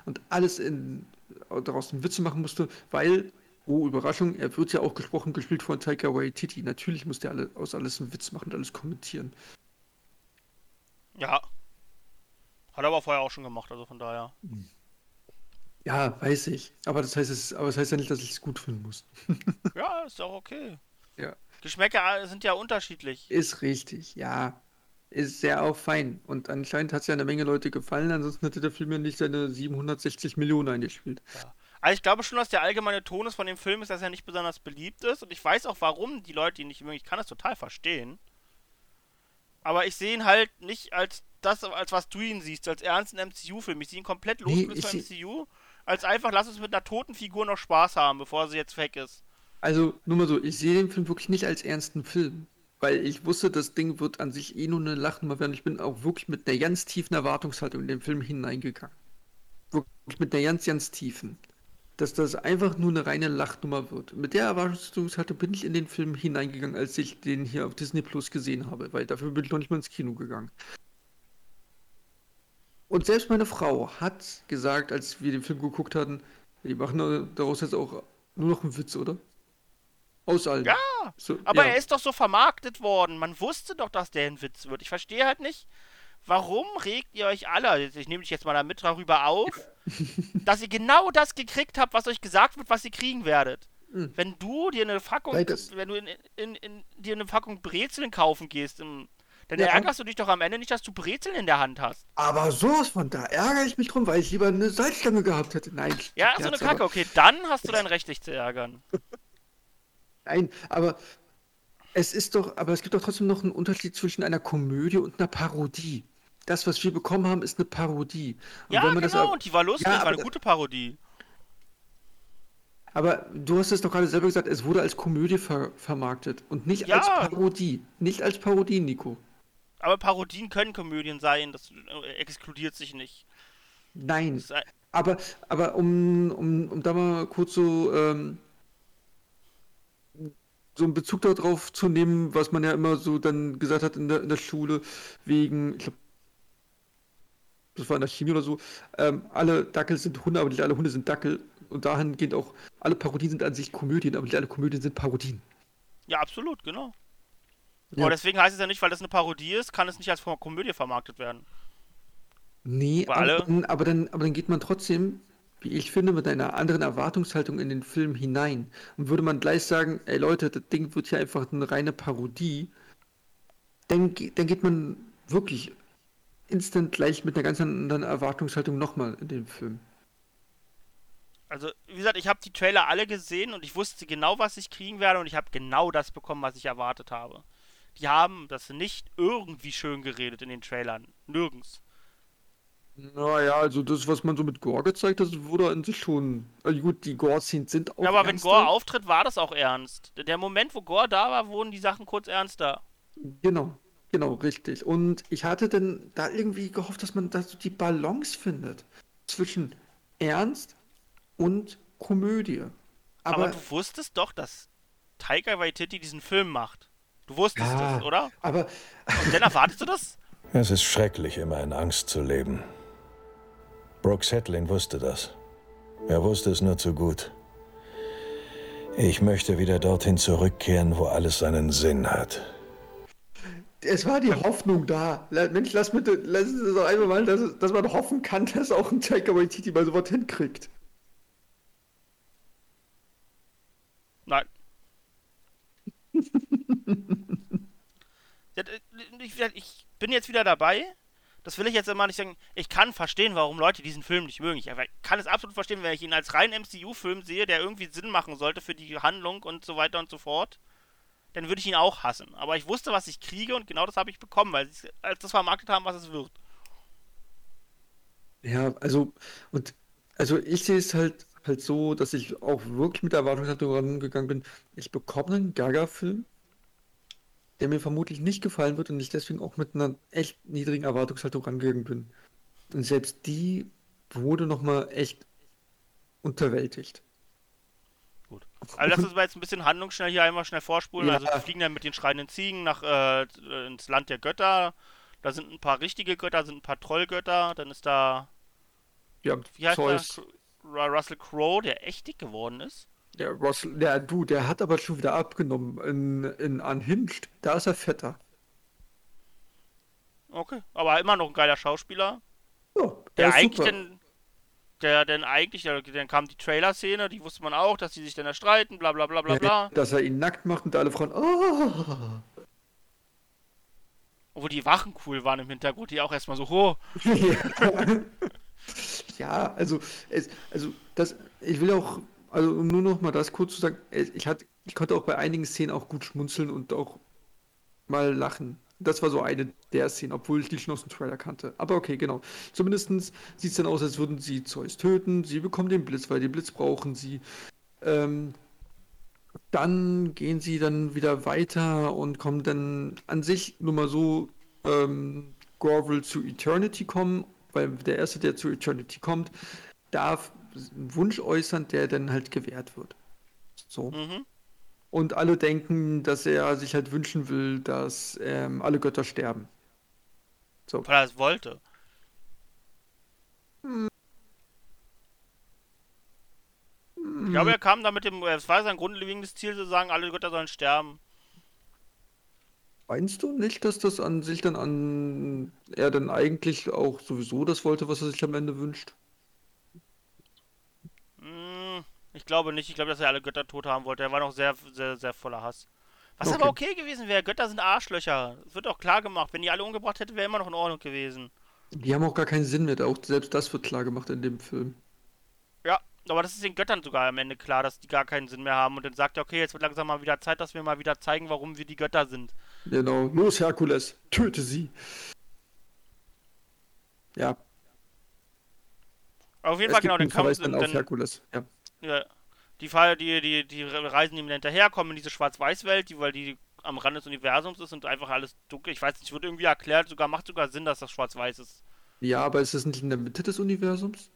und alles in, daraus einen Witze machen musste, weil, oh Überraschung, er wird ja auch gesprochen, gespielt von Taika Waititi. Natürlich muss der alle, aus alles einen Witz machen und alles kommentieren. Ja. Hat er aber vorher auch schon gemacht, also von daher. Ja, weiß ich. Aber das heißt, es, aber das heißt ja nicht, dass ich es gut finden muss. Ja, ist auch okay. Ja. Geschmäcker sind ja unterschiedlich. Ist richtig, ja. Ist sehr auch fein. Und anscheinend hat es ja eine Menge Leute gefallen, ansonsten hätte der Film ja nicht seine 760 Millionen eingespielt. Also ich glaube schon, dass der allgemeine Tonus von dem Film ist, dass er nicht besonders beliebt ist. Und ich weiß auch, warum die Leute ihn nicht mögen. Ich kann das total verstehen. Aber ich sehe ihn halt nicht als das, als was du ihn siehst, als ernsten MCU-Film. Ich sehe ihn komplett Nee, losgelöst ich vom MCU. Als einfach, lass uns mit einer toten Figur noch Spaß haben, bevor sie jetzt weg ist. Also, nur mal so, ich sehe den Film wirklich nicht als ernsten Film. Weil ich wusste, das Ding wird an sich eh nur eine Lachnummer werden. Ich bin auch wirklich mit einer ganz tiefen Erwartungshaltung in den Film hineingegangen. Wirklich mit einer ganz, ganz tiefen. Dass das einfach nur eine reine Lachnummer wird. Mit der Erwartungshaltung bin ich in den Film hineingegangen, als ich den hier auf Disney Plus gesehen habe. Weil dafür bin ich noch nicht mal ins Kino gegangen. Und selbst meine Frau hat gesagt, als wir den Film geguckt hatten, die machen daraus jetzt auch nur noch einen Witz, oder? Aus allen. Ja, So, aber ja. er ist doch so vermarktet worden. Man wusste doch, dass der ein Witz wird. Ich verstehe halt nicht, warum regt ihr euch alle, ich nehme dich jetzt mal da mit darüber auf, dass ihr genau das gekriegt habt, was euch gesagt wird, was ihr kriegen werdet. Hm. Wenn du dir eine Packung, das- wenn du in, in, in, dir eine Packung Brezeln kaufen gehst, im, dann Ja. ärgerst du dich doch am Ende nicht, dass du Brezeln in der Hand hast. Aber sowas von da ärgere ich mich drum, weil ich lieber eine Salzstange gehabt hätte. Nein. Ja, so eine aber- Kacke, okay, dann hast du dein Recht, dich zu ärgern. Nein, aber es ist doch, aber es gibt doch trotzdem noch einen Unterschied zwischen einer Komödie und einer Parodie. Das, was wir bekommen haben, ist eine Parodie. Und Ja, wenn man das genau, ab- und die war lustig, Ja, war eine gute Parodie. Aber du hast es doch gerade selber gesagt, es wurde als Komödie ver vermarktet und nicht Ja. als Parodie. Nicht als Parodie, Nico. Aber Parodien können Komödien sein, das äh, exkludiert sich nicht. Nein. Das Aber, aber um, um, um da mal kurz so, ähm, so einen Bezug darauf zu nehmen, was man ja immer so dann gesagt hat in der, in der Schule, wegen, ich glaube, das war in der Chemie oder so, ähm, alle Dackel sind Hunde, aber nicht alle Hunde sind Dackel. Und dahingehend auch, alle Parodien sind an sich Komödien, aber nicht alle Komödien sind Parodien. Ja, absolut, genau. Ja. Aber deswegen heißt es ja nicht, weil das eine Parodie ist, kann es nicht als Kom- Komödie vermarktet werden. Nee, Aber alle- dann, aber, dann, aber dann geht man trotzdem, wie ich finde, mit einer anderen Erwartungshaltung in den Film hinein. Und würde man gleich sagen, ey Leute, das Ding wird hier einfach eine reine Parodie, dann, dann geht man wirklich instant gleich mit einer ganz anderen Erwartungshaltung nochmal in den Film. Also, wie gesagt, ich habe die Trailer alle gesehen und ich wusste genau, was ich kriegen werde und ich habe genau das bekommen, was ich erwartet habe. Die haben das nicht irgendwie schön geredet in den Trailern. Nirgends. Naja, also das, was man so mit Gore gezeigt hat, wurde an sich schon. Also gut, die Gore-Scenes sind auch. Ja, aber wenn ernster. Gore auftritt, war das auch ernst. Der Moment, wo Gore da war, wurden die Sachen kurz ernster. Genau, genau, richtig. Und ich hatte dann da irgendwie gehofft, dass man da so die Balance findet zwischen Ernst und Komödie. Aber, Aber, du wusstest doch, dass Taika Waititi diesen Film macht. Du wusstest Ja, das, oder? aber Und dann erwartest du das? Es ist schrecklich, immer in Angst zu leben. Brooks Hedlin wusste das. Er wusste es nur zu gut. Ich möchte wieder dorthin zurückkehren, wo alles seinen Sinn hat. Es war die Hoffnung da. Mensch, lass bitte, lass es doch einmal mal, dass, dass man hoffen kann, dass auch ein Taika Waititi mal sowas hinkriegt. Nein. Ich bin jetzt wieder dabei. Das will ich jetzt immer nicht sagen. Ich kann verstehen, warum Leute diesen Film nicht mögen. Ich kann es absolut verstehen, wenn ich ihn als rein MCU-Film sehe, der irgendwie Sinn machen sollte für die Handlung und so weiter und so fort. Dann würde ich ihn auch hassen. Aber ich wusste, was ich kriege und genau das habe ich bekommen, weil sie das vermarktet haben, was es wird. Ja, also, und also ich sehe es halt halt so, dass ich auch wirklich mit der Erwartungshaltung rangegangen bin. Ich bekomme einen Gaga-Film, der mir vermutlich nicht gefallen wird und ich deswegen auch mit einer echt niedrigen Erwartungshaltung rangegangen bin. Und selbst die wurde nochmal echt unterwältigt. Also lass uns mal jetzt ein bisschen handlungsschnell hier einmal schnell vorspulen. Ja. Also wir fliegen dann mit den schreienden Ziegen nach äh, ins Land der Götter. Da sind ein paar richtige Götter, sind ein paar Trollgötter. Dann ist da Ja, wie heißt Zeus. der? Ru- Russell Crowe, der echt dick geworden ist. Der Russell, der, du, der hat aber schon wieder abgenommen in, in Unhinged. Da ist er fetter. Okay, aber immer noch ein geiler Schauspieler. Ja, Der ist eigentlich super. dann, der dann eigentlich, dann kam die Trailer-Szene, die wusste man auch, dass die sich dann da streiten, bla bla bla bla bla. Dass er ihn nackt macht und alle Frauen. Oh. Obwohl die Wachen cool waren im Hintergrund, die auch erstmal so, oh, Ja, also, es, also das, ich will auch, also um nur noch mal das kurz zu sagen, ich hatte, ich konnte auch bei einigen Szenen auch gut schmunzeln und auch mal lachen. Das war so eine der Szenen, obwohl ich die schon aus dem Trailer kannte. Aber okay, genau. Zumindest sieht es dann aus, als würden sie Zeus töten. Sie bekommen den Blitz, weil den Blitz brauchen sie. Ähm, dann gehen sie dann wieder weiter und kommen dann an sich nur mal so, ähm, Gore zu Eternity kommen, weil der Erste, der zu Eternity kommt, darf einen Wunsch äußern, der dann halt gewährt wird. So. mhm. Und alle denken, dass er sich halt wünschen will, dass ähm, alle Götter sterben. So. weil er es wollte. Ich glaube, er kam da mit dem, es war sein grundlegendes Ziel zu sagen, alle Götter sollen sterben. Meinst du nicht, dass das an sich dann an er dann eigentlich auch sowieso das wollte, was er sich am Ende wünscht? Hm, ich glaube nicht. Ich glaube, dass er alle Götter tot haben wollte. Er war noch sehr, sehr, sehr voller Hass. Was Okay. aber okay gewesen wäre. Götter sind Arschlöcher. Es wird auch klar gemacht. Wenn die alle umgebracht hätte, wäre immer noch in Ordnung gewesen. Die haben auch gar keinen Sinn mehr. Auch selbst das wird klar gemacht in dem Film. Ja, aber das ist den Göttern sogar am Ende klar, dass die gar keinen Sinn mehr haben. Und dann sagt er, okay, jetzt wird langsam mal wieder Zeit, dass wir mal wieder zeigen, warum wir die Götter sind. Genau. Los, Herkules, töte sie. Ja, Auf jeden es Fall, genau, dann einen kam Verweis dann auf dann, Herkules. Ja. Ja, die, Fall, die, die, die reisen ihm hinterher, kommen in diese Schwarz-Weiß-Welt, die, weil die am Rand des Universums ist und einfach alles dunkel. Ich weiß nicht, wird irgendwie erklärt, sogar macht sogar Sinn, dass das Schwarz-Weiß ist. ja, aber ist das nicht in der Mitte des Universums?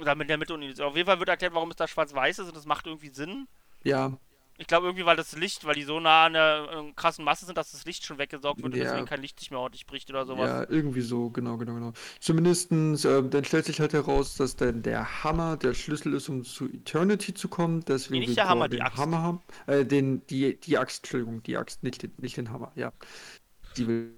Oder mit der Mitte und auf jeden Fall wird erklärt, warum es da schwarz-weiß ist und das macht irgendwie Sinn. Ja, Ich glaube irgendwie, weil das Licht, weil die so nah an der äh, krassen Masse sind, dass das Licht schon weggesaugt wird und Ja. deswegen kein Licht nicht mehr ordentlich bricht oder sowas. ja, irgendwie so, genau, genau, genau. Zumindestens, ähm, dann stellt sich halt heraus, dass dann der Hammer der Schlüssel ist, um zu Eternity zu kommen. Deswegen Nee, nicht der Hammer, die den Axt. Hammer haben. Äh, den, die, die Axt, Entschuldigung, die Axt, nicht den, nicht den Hammer, ja. Die will,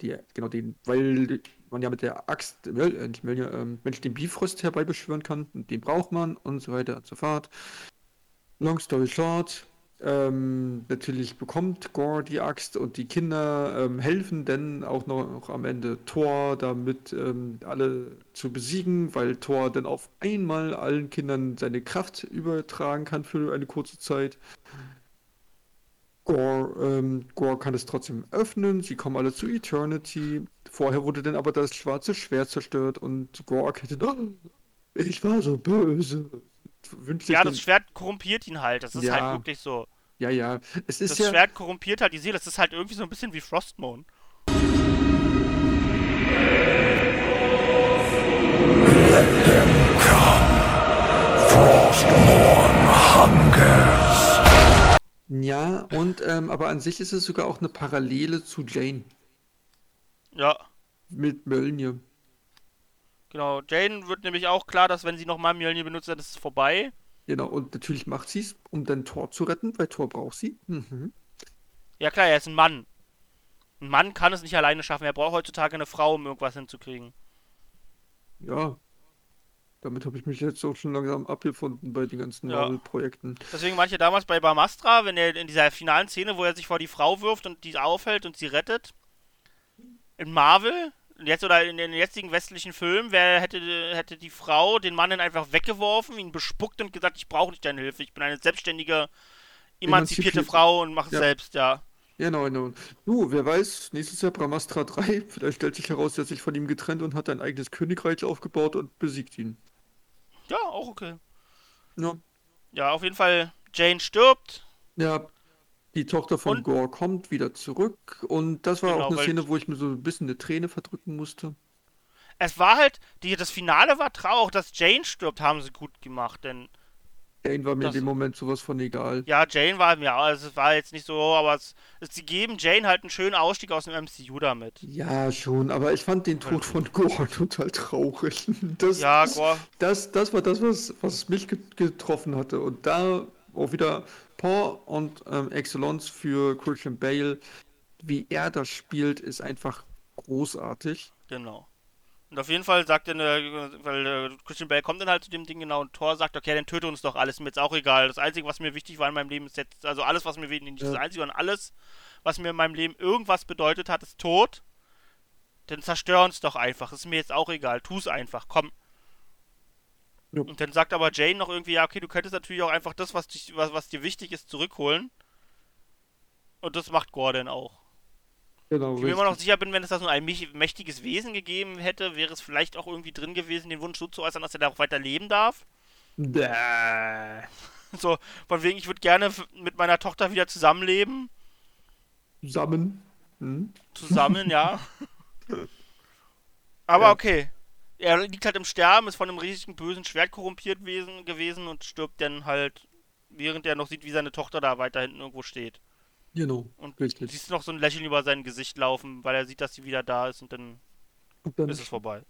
die, genau den, weil man ja mit der Axt, äh, ähm, Mensch den Bifrost herbeibeschwören kann und den braucht man und so weiter und so fort. Long story short, ähm, natürlich bekommt Gore die Axt und die Kinder ähm, helfen dann auch noch, noch am Ende Thor damit ähm, alle zu besiegen, weil Thor dann auf einmal allen Kindern seine Kraft übertragen kann für eine kurze Zeit. Gore, ähm, Gore kann es trotzdem öffnen, sie kommen alle zu Eternity. Vorher wurde dann aber das schwarze Schwert zerstört und Gore erkennt, oh, ich war so böse. Wünscht Ja, das Schwert korrumpiert ihn halt. Das ist Ja. halt wirklich so. Ja, ja. Es ist Das ja. Schwert korrumpiert halt die Seele. Das ist halt irgendwie so ein bisschen wie Frostmourne. Ja, und ähm, aber an sich ist es sogar auch eine Parallele zu Jane Ja, mit Mjölnir. Genau. Jane wird nämlich auch klar, dass wenn sie nochmal Mjölnir benutzt, dann ist es vorbei. Genau, und natürlich macht sie es, um dann Thor zu retten, weil Thor braucht sie. Mhm. Ja klar, er ist ein Mann. Ein Mann kann es nicht alleine schaffen. Er braucht heutzutage eine Frau, um irgendwas hinzukriegen. Ja. Damit habe ich mich jetzt auch schon langsam abgefunden bei den ganzen Ja. Marvel-Projekten. Deswegen manche damals bei Bamastra, wenn er in dieser finalen Szene, wo er sich vor die Frau wirft und die aufhält und sie rettet. In Marvel, jetzt oder in den jetzigen westlichen Filmen, wer hätte, hätte die Frau den Mann dann einfach weggeworfen, ihn bespuckt und gesagt, ich brauche nicht deine Hilfe, ich bin eine selbstständige, emanzipierte Emanzipiert- Frau und mache es Ja. selbst, ja. Genau, genau. Du, wer weiß, nächstes Jahr Brahmastra 3, vielleicht stellt sich heraus, er hat sich von ihm getrennt und hat ein eigenes Königreich aufgebaut und besiegt ihn. Ja, auch okay. Ja. Ja, auf jeden Fall, Jane stirbt. Ja, die Tochter von Und- Gore kommt wieder zurück und das war Genau, auch eine Szene, wo ich mir so ein bisschen eine Träne verdrücken musste. Es war halt, die, das Finale war traurig, dass Jane stirbt, haben sie gut gemacht, denn Jane war mir Das- in dem Moment sowas von egal. Ja, Jane war mir, also es war jetzt nicht so, aber es, es, sie geben Jane halt einen schönen Ausstieg aus dem MCU damit. Ja, schon, aber ich fand den Tod von Gore total traurig. Das, Ja, Gore. Das, das war das, was, was mich get- getroffen hatte. Und da auch wieder Paul und ähm, Excellence für Christian Bale. Wie er das spielt, ist einfach großartig. Genau. Und auf jeden Fall sagt dann, äh, weil äh, Christian Bale kommt dann halt zu dem Ding genau und Thor sagt, okay, dann töte uns doch alles, mir jetzt auch egal. Das Einzige, was mir wichtig war in meinem Leben ist jetzt, also alles, was mir nicht das. Einzige, sondern alles, was mir in meinem Leben irgendwas bedeutet hat, ist tot. Dann zerstör uns doch einfach, ist mir jetzt auch egal, tu's einfach, komm. Ja. Und dann sagt aber Jane noch irgendwie, ja, okay, du könntest natürlich auch einfach das, was, dich, was, was dir wichtig ist, zurückholen. Und das macht Gordon auch. Genau, Ich mir immer noch richtig. sicher bin, wenn es da so ein mäch- mächtiges Wesen gegeben hätte, wäre es vielleicht auch irgendwie drin gewesen, den Wunsch so zu äußern, dass er da auch weiter leben darf. Bäh. So, von wegen, ich würde gerne mit meiner Tochter wieder zusammenleben. Zusammen. Hm? Zusammen, ja. Aber Ja. okay. Er liegt halt im Sterben, ist von einem riesigen bösen Schwert korrumpiert wesen, gewesen und stirbt dann halt, während er noch sieht, wie seine Tochter da weiter hinten irgendwo steht. Genau, Und richtig. siehst noch so ein Lächeln über sein Gesicht laufen, weil er sieht, dass sie wieder da ist und dann Und dann ist es vorbei.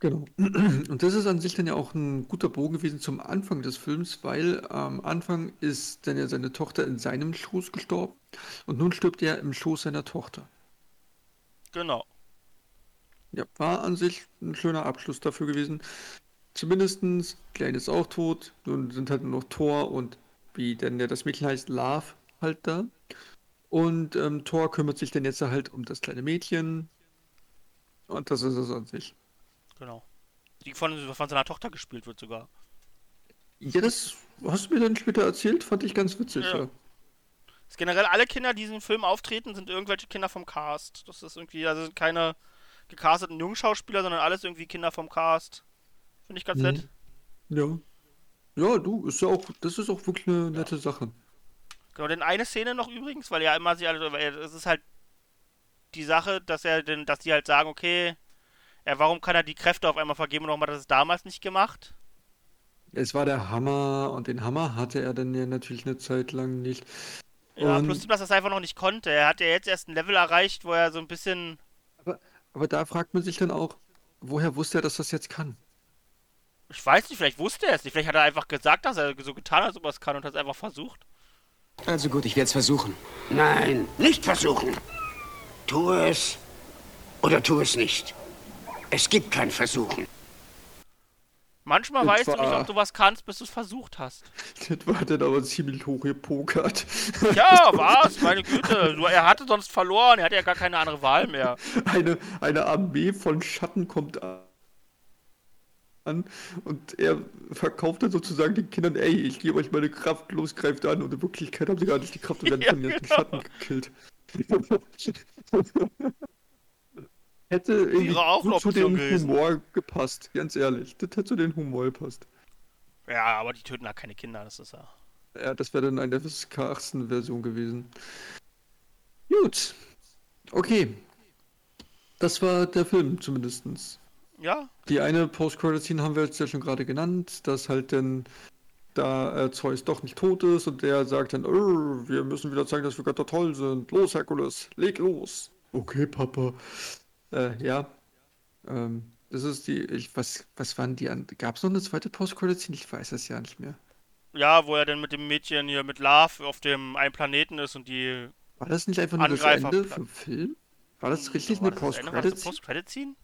Genau. Und das ist an sich dann ja auch ein guter Bogen gewesen zum Anfang des Films, weil am Anfang ist dann ja seine Tochter in seinem Schoß gestorben und nun stirbt er im Schoß seiner Tochter. Genau. Ja, war an sich ein schöner Abschluss dafür gewesen. Zumindestens, Klein ist auch tot, nun sind halt nur noch Thor und wie denn ja das Mädchen heißt, Love halt da. Und ähm, Thor kümmert sich dann jetzt halt um das kleine Mädchen. Und das ist es an sich. Genau. Die von, von seiner Tochter gespielt wird sogar. Ja, das hast du mir dann später erzählt, fand ich ganz witzig, Ja. ja. Generell alle Kinder, die in diesem Film auftreten, sind irgendwelche Kinder vom Cast. Das ist irgendwie, also sind keine gecasteten Jungschauspieler, sondern alles irgendwie Kinder vom Cast. Finde ich ganz Mhm. nett. Ja. Ja, du, ist ja auch, das ist auch wirklich eine nette Sache. Genau, denn eine Szene noch übrigens, weil ja immer sie alle, es ist halt die Sache, dass er denn, dass die halt sagen, okay, ja, warum kann er die Kräfte auf einmal vergeben und warum hat er das damals nicht gemacht? Es war der Hammer und den Hammer hatte er dann ja natürlich eine Zeit lang nicht. Ja, Und- plus, dass er es einfach noch nicht konnte. Er hat ja jetzt erst ein Level erreicht, wo er so ein bisschen. Aber da fragt man sich dann auch, woher wusste er, dass das jetzt kann? Ich weiß nicht, vielleicht wusste er es nicht. Vielleicht hat er einfach gesagt, dass er so getan hat, als ob er es kann und hat es einfach versucht. Also gut, ich werde es versuchen. Nein, nicht versuchen. Tu es oder tu es nicht. Es gibt kein Versuchen. Manchmal Und weißt du nicht, ob du was kannst, bis du es versucht hast. Das war dann aber ziemlich hochgepokert. Ja, was? Meine Güte. Er hatte sonst verloren. Er hatte ja gar keine andere Wahl mehr. Eine, eine Armee von Schatten kommt an und er verkauft dann sozusagen den Kindern, ey, ich gebe euch meine Kraft, los, greift an und in Wirklichkeit haben sie gar nicht die Kraft und werden Ja, von ihren genau. Schatten gekillt. Hätte irgendwie Wäre auch eine gut zu dem gewesen. Humor gepasst, ganz ehrlich. Das hätte zu den Humor gepasst. Ja, aber die töten halt keine Kinder, das ist ja. Ja, das wäre dann eine FSK 18 Version gewesen. Gut. Okay. Das war der Film zumindestens. Ja, Die eine Post-Credit-Scene haben wir jetzt ja schon gerade genannt, dass halt dann da äh, Zeus doch nicht tot ist und der sagt dann, "Oh, wir müssen wieder zeigen, dass wir Götter toll sind. Los, Herkules, leg los. Okay, Papa. Äh, ja. Ähm, das ist die, ich, was, was waren die an, gab es noch eine zweite Post-Credit-Scene? Ich weiß es ja nicht mehr. ja, wo er dann mit dem Mädchen hier mit Love auf dem einen Planeten ist und die War das nicht einfach nur das Angreifer- Ende vom Film? War das richtig War eine das das das Post-Credit-Scene? Post-Credit-Scene?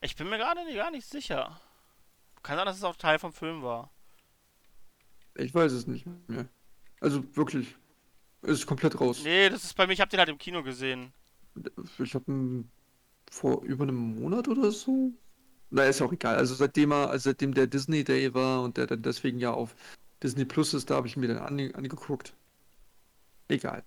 Ich bin mir gerade gar nicht sicher. Kann sein, dass es auch Teil vom Film war. Ich weiß es nicht mehr. Also wirklich. Ist komplett raus. Nee, das ist bei mir, ich hab den halt im Kino gesehen. Ich habe ihn vor über einem Monat oder so. Na, ist auch egal. Also seitdem er, also seitdem der Disney Day war und der dann deswegen ja auf Disney Plus ist, da habe ich mir dann ange angeguckt. Egal.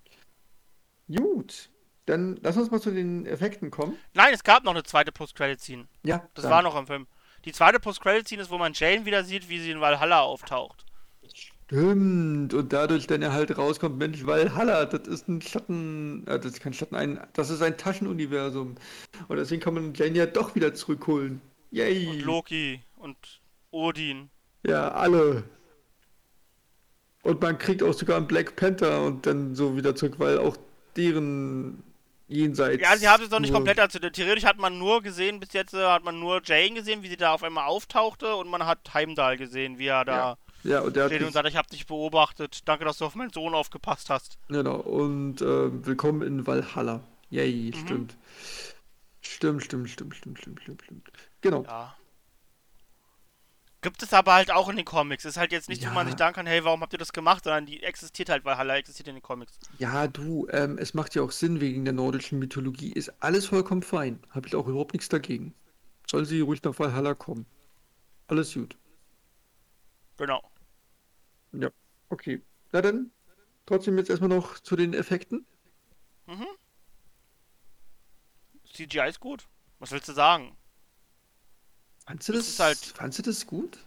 Gut. Dann lass uns mal zu den Effekten kommen. Nein, es gab noch eine zweite Post-Credit-Scene. Ja, Das dann. war noch im Film. Die zweite Post-Credit-Scene ist, wo man Jane wieder sieht, wie sie in Valhalla auftaucht. Stimmt. Und dadurch dann ja halt rauskommt, Mensch, Valhalla, das ist ein Schatten, äh, das ist kein Schatten, ein, das ist ein Taschenuniversum. Und deswegen kann man Jane ja doch wieder zurückholen. Yay. Und Loki und Odin. Ja, alle. Und man kriegt auch sogar einen Black Panther und dann so wieder zurück, weil auch deren jenseits. Ja, sie haben es noch nicht komplett erzählt. Theoretisch hat man nur gesehen, bis jetzt äh, hat man nur Jane gesehen, wie sie da auf einmal auftauchte und man hat Heimdall gesehen, wie er da Ja, und der hat steht und sich- sagt, ich hab dich beobachtet. Danke, dass du auf meinen Sohn aufgepasst hast. Genau, und äh, willkommen in Valhalla. Yay, Mhm. stimmt. Stimmt, stimmt, stimmt, stimmt, stimmt, stimmt, stimmt. Genau. Ja. Gibt es aber halt auch in den Comics. Ist halt jetzt nicht, wo man Ja. sich sagen kann, hey, warum habt ihr das gemacht, sondern die existiert halt, Valhalla existiert in den Comics. Ja, du, ähm, es macht ja auch Sinn wegen der nordischen Mythologie. Ist alles vollkommen fein. Habe ich auch überhaupt nichts dagegen. Sollen sie ruhig nach Valhalla kommen. Alles gut. Genau. Ja, okay. Na dann, trotzdem jetzt erstmal noch zu den Effekten. Mhm. CGI ist gut. Was willst du sagen? Fandst du das, ist halt- fandst du das gut?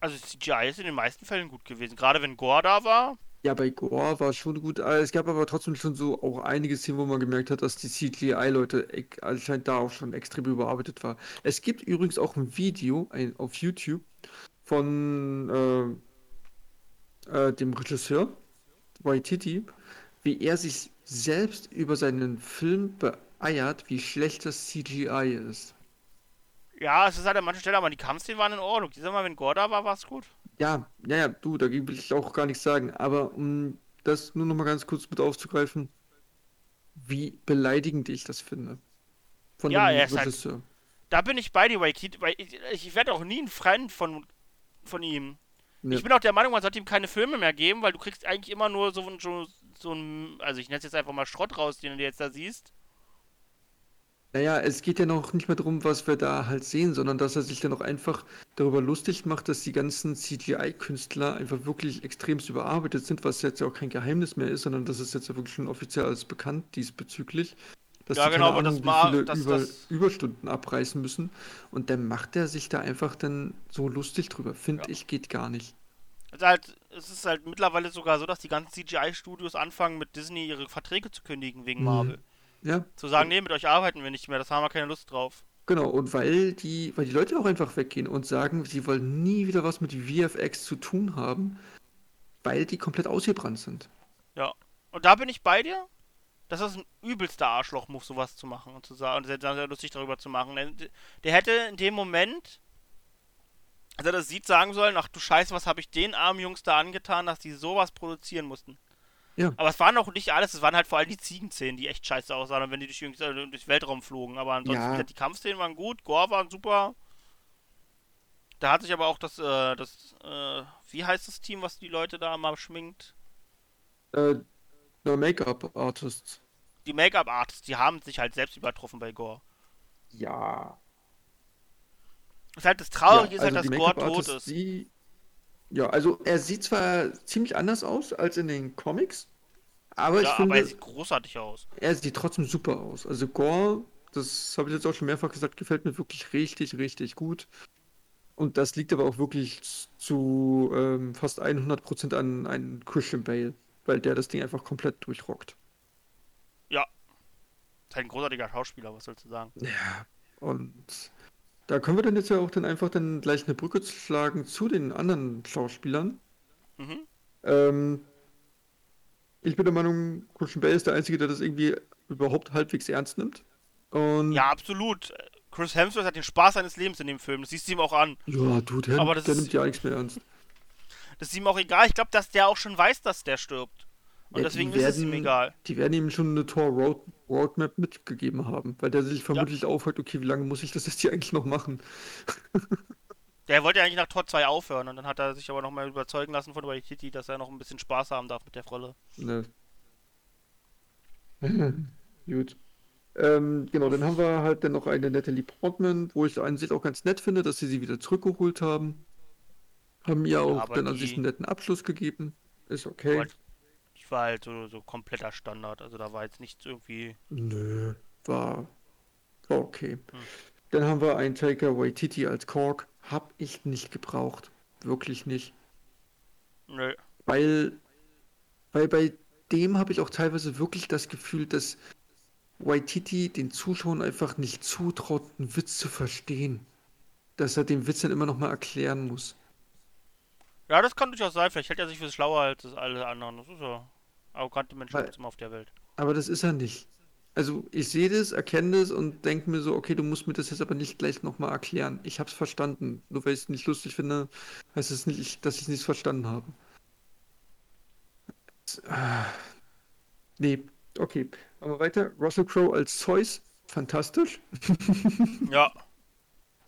Also CGI ist in den meisten Fällen gut gewesen. Gerade wenn Gore da war. Ja, bei Gore war schon gut. Es gab aber trotzdem schon so auch einige Szenen, wo man gemerkt hat, dass die CGI-Leute anscheinend da auch schon extrem überarbeitet war. Es gibt übrigens auch ein Video ein, auf YouTube von äh, äh, dem Regisseur Waititi, wie er sich selbst über seinen Film beeiert, wie schlecht das CGI ist. Ja, es ist halt an manchen Stellen, aber die Kampfszenen waren in Ordnung. Ich sag mal, wenn Gore da war, war es gut. Ja, ja, ja, du, da will ich auch gar nichts sagen. Aber um das nur noch mal ganz kurz mit aufzugreifen, wie beleidigend ich das finde. Von Ja, dem er ist halt- Regisseur. Da bin ich bei dir, weil ich, ich werde auch nie ein Freund von, von ihm. Ja. Ich bin auch der Meinung, man sollte ihm keine Filme mehr geben, weil du kriegst eigentlich immer nur so, ein- so, so ein, also ich nenne es jetzt einfach mal Schrott raus, den du jetzt da siehst. Naja, es geht ja noch nicht mehr darum, was wir da halt sehen, sondern dass er sich dann auch einfach darüber lustig macht, dass die ganzen CGI-Künstler einfach wirklich extremst überarbeitet sind, was jetzt ja auch kein Geheimnis mehr ist, sondern das ist jetzt ja wirklich schon offiziell alles bekannt diesbezüglich. Dass Ja, die genau, das Ahnung, ma- wie viele das- Über das- Überstunden abreißen müssen. Und dann macht er sich da einfach dann so lustig drüber. Finde ich, geht gar nicht. Also halt, es ist halt mittlerweile sogar so, dass die ganzen CGI-Studios anfangen, mit Disney ihre Verträge zu kündigen wegen Mhm. Marvel. Ja. Zu sagen, nee, mit euch arbeiten wir nicht mehr, das haben wir keine Lust drauf. Genau, und weil die, weil die Leute auch einfach weggehen und sagen, sie wollen nie wieder was mit VFX zu tun haben, weil die komplett ausgebrannt sind. Ja. Und da bin ich bei dir. Das ist ein übelster Arschloch-Move, sowas zu machen und zu sagen, und sehr, lustig darüber zu machen. Der, der hätte in dem Moment, als er das sieht, sagen sollen, ach du Scheiße, was habe ich den armen Jungs da angetan, dass die sowas produzieren mussten. Ja. Aber es waren auch nicht alles, es waren halt vor allem die Ziegenszenen, die echt scheiße aussahen, und wenn die durch, äh, durchs Weltraum flogen. Aber ansonsten, Ja. gesagt, die Kampfszenen waren gut, Gore waren super. Da hat sich aber auch das, äh, das, äh, wie heißt das Team, was die Leute da mal schminkt? Äh, no Make-up-Artists. Die Make-up-Artists, die haben sich halt selbst übertroffen bei Gore. Ja. Das ist halt das Traurige Ja, ist halt, also dass Gore tot ist. Die, ja, also er sieht zwar ziemlich anders aus als in den Comics, aber ich ja, finde, aber er sieht großartig aus. er sieht trotzdem super aus. Also Gore, das habe ich jetzt auch schon mehrfach gesagt, gefällt mir wirklich richtig, richtig gut. Und das liegt aber auch wirklich zu ähm, fast 100% an, an Christian Bale, weil der das Ding einfach komplett durchrockt. Ja. Ist halt ein großartiger Schauspieler, was sollst du sagen? Ja, und da können wir dann jetzt ja auch dann einfach dann gleich eine Brücke schlagen zu den anderen Schauspielern. Mhm. Ähm, ich bin der Meinung, Christian Bale ist der Einzige, der das irgendwie überhaupt halbwegs ernst nimmt. Und Ja, absolut. Chris Hemsworth hat den Spaß seines Lebens in dem Film. Das siehst du ihm auch an. ja, du, der, Aber das der ist- nimmt ja nichts mehr ernst. Das ist ihm auch egal. Ich glaube, dass der auch schon weiß, dass der stirbt. Und Ja, deswegen die ist es ihm werden- egal. Die werden ihm schon eine Tor Road Roadmap mitgegeben haben, weil der sich vermutlich aufhört, okay, wie lange muss ich das jetzt hier eigentlich noch machen? Der wollte ja eigentlich nach Tor 2 aufhören und dann hat er sich aber nochmal überzeugen lassen von Waititi, dass er noch ein bisschen Spaß haben darf mit der Rolle. Ne. Gut. Ähm, genau, dann haben wir halt dann noch eine Natalie Portman, wo ich an sich auch ganz nett finde, dass sie sie wieder zurückgeholt haben. Haben ihr auch dann an sich einen netten Abschluss gegeben. Ist okay. Ich war halt so, so kompletter Standard. Also da war jetzt nichts irgendwie. Nö, war, war okay. Hm. Dann haben wir einen Taker Waititi als Kork. Hab ich nicht gebraucht. Wirklich nicht. Nö. Weil, weil bei dem habe ich auch teilweise wirklich das Gefühl, dass Waititi den Zuschauern einfach nicht zutraut, einen Witz zu verstehen. Dass er den Witz dann immer noch mal erklären muss. Ja, das kann durchaus sein. Vielleicht hält er sich für schlauer als alle anderen. Das ist ja. Arrogante Menschen Weil- immer auf der Welt. Aber das ist er nicht. Also ich sehe das, erkenne das und denke mir so, okay, du musst mir das jetzt aber nicht gleich nochmal erklären. Ich habe es verstanden. Nur weil ich es nicht lustig finde, heißt es nicht, dass ich es nicht verstanden habe. Ah. Nee, okay. Aber weiter. Russell Crowe als Zeus, fantastisch. Ja.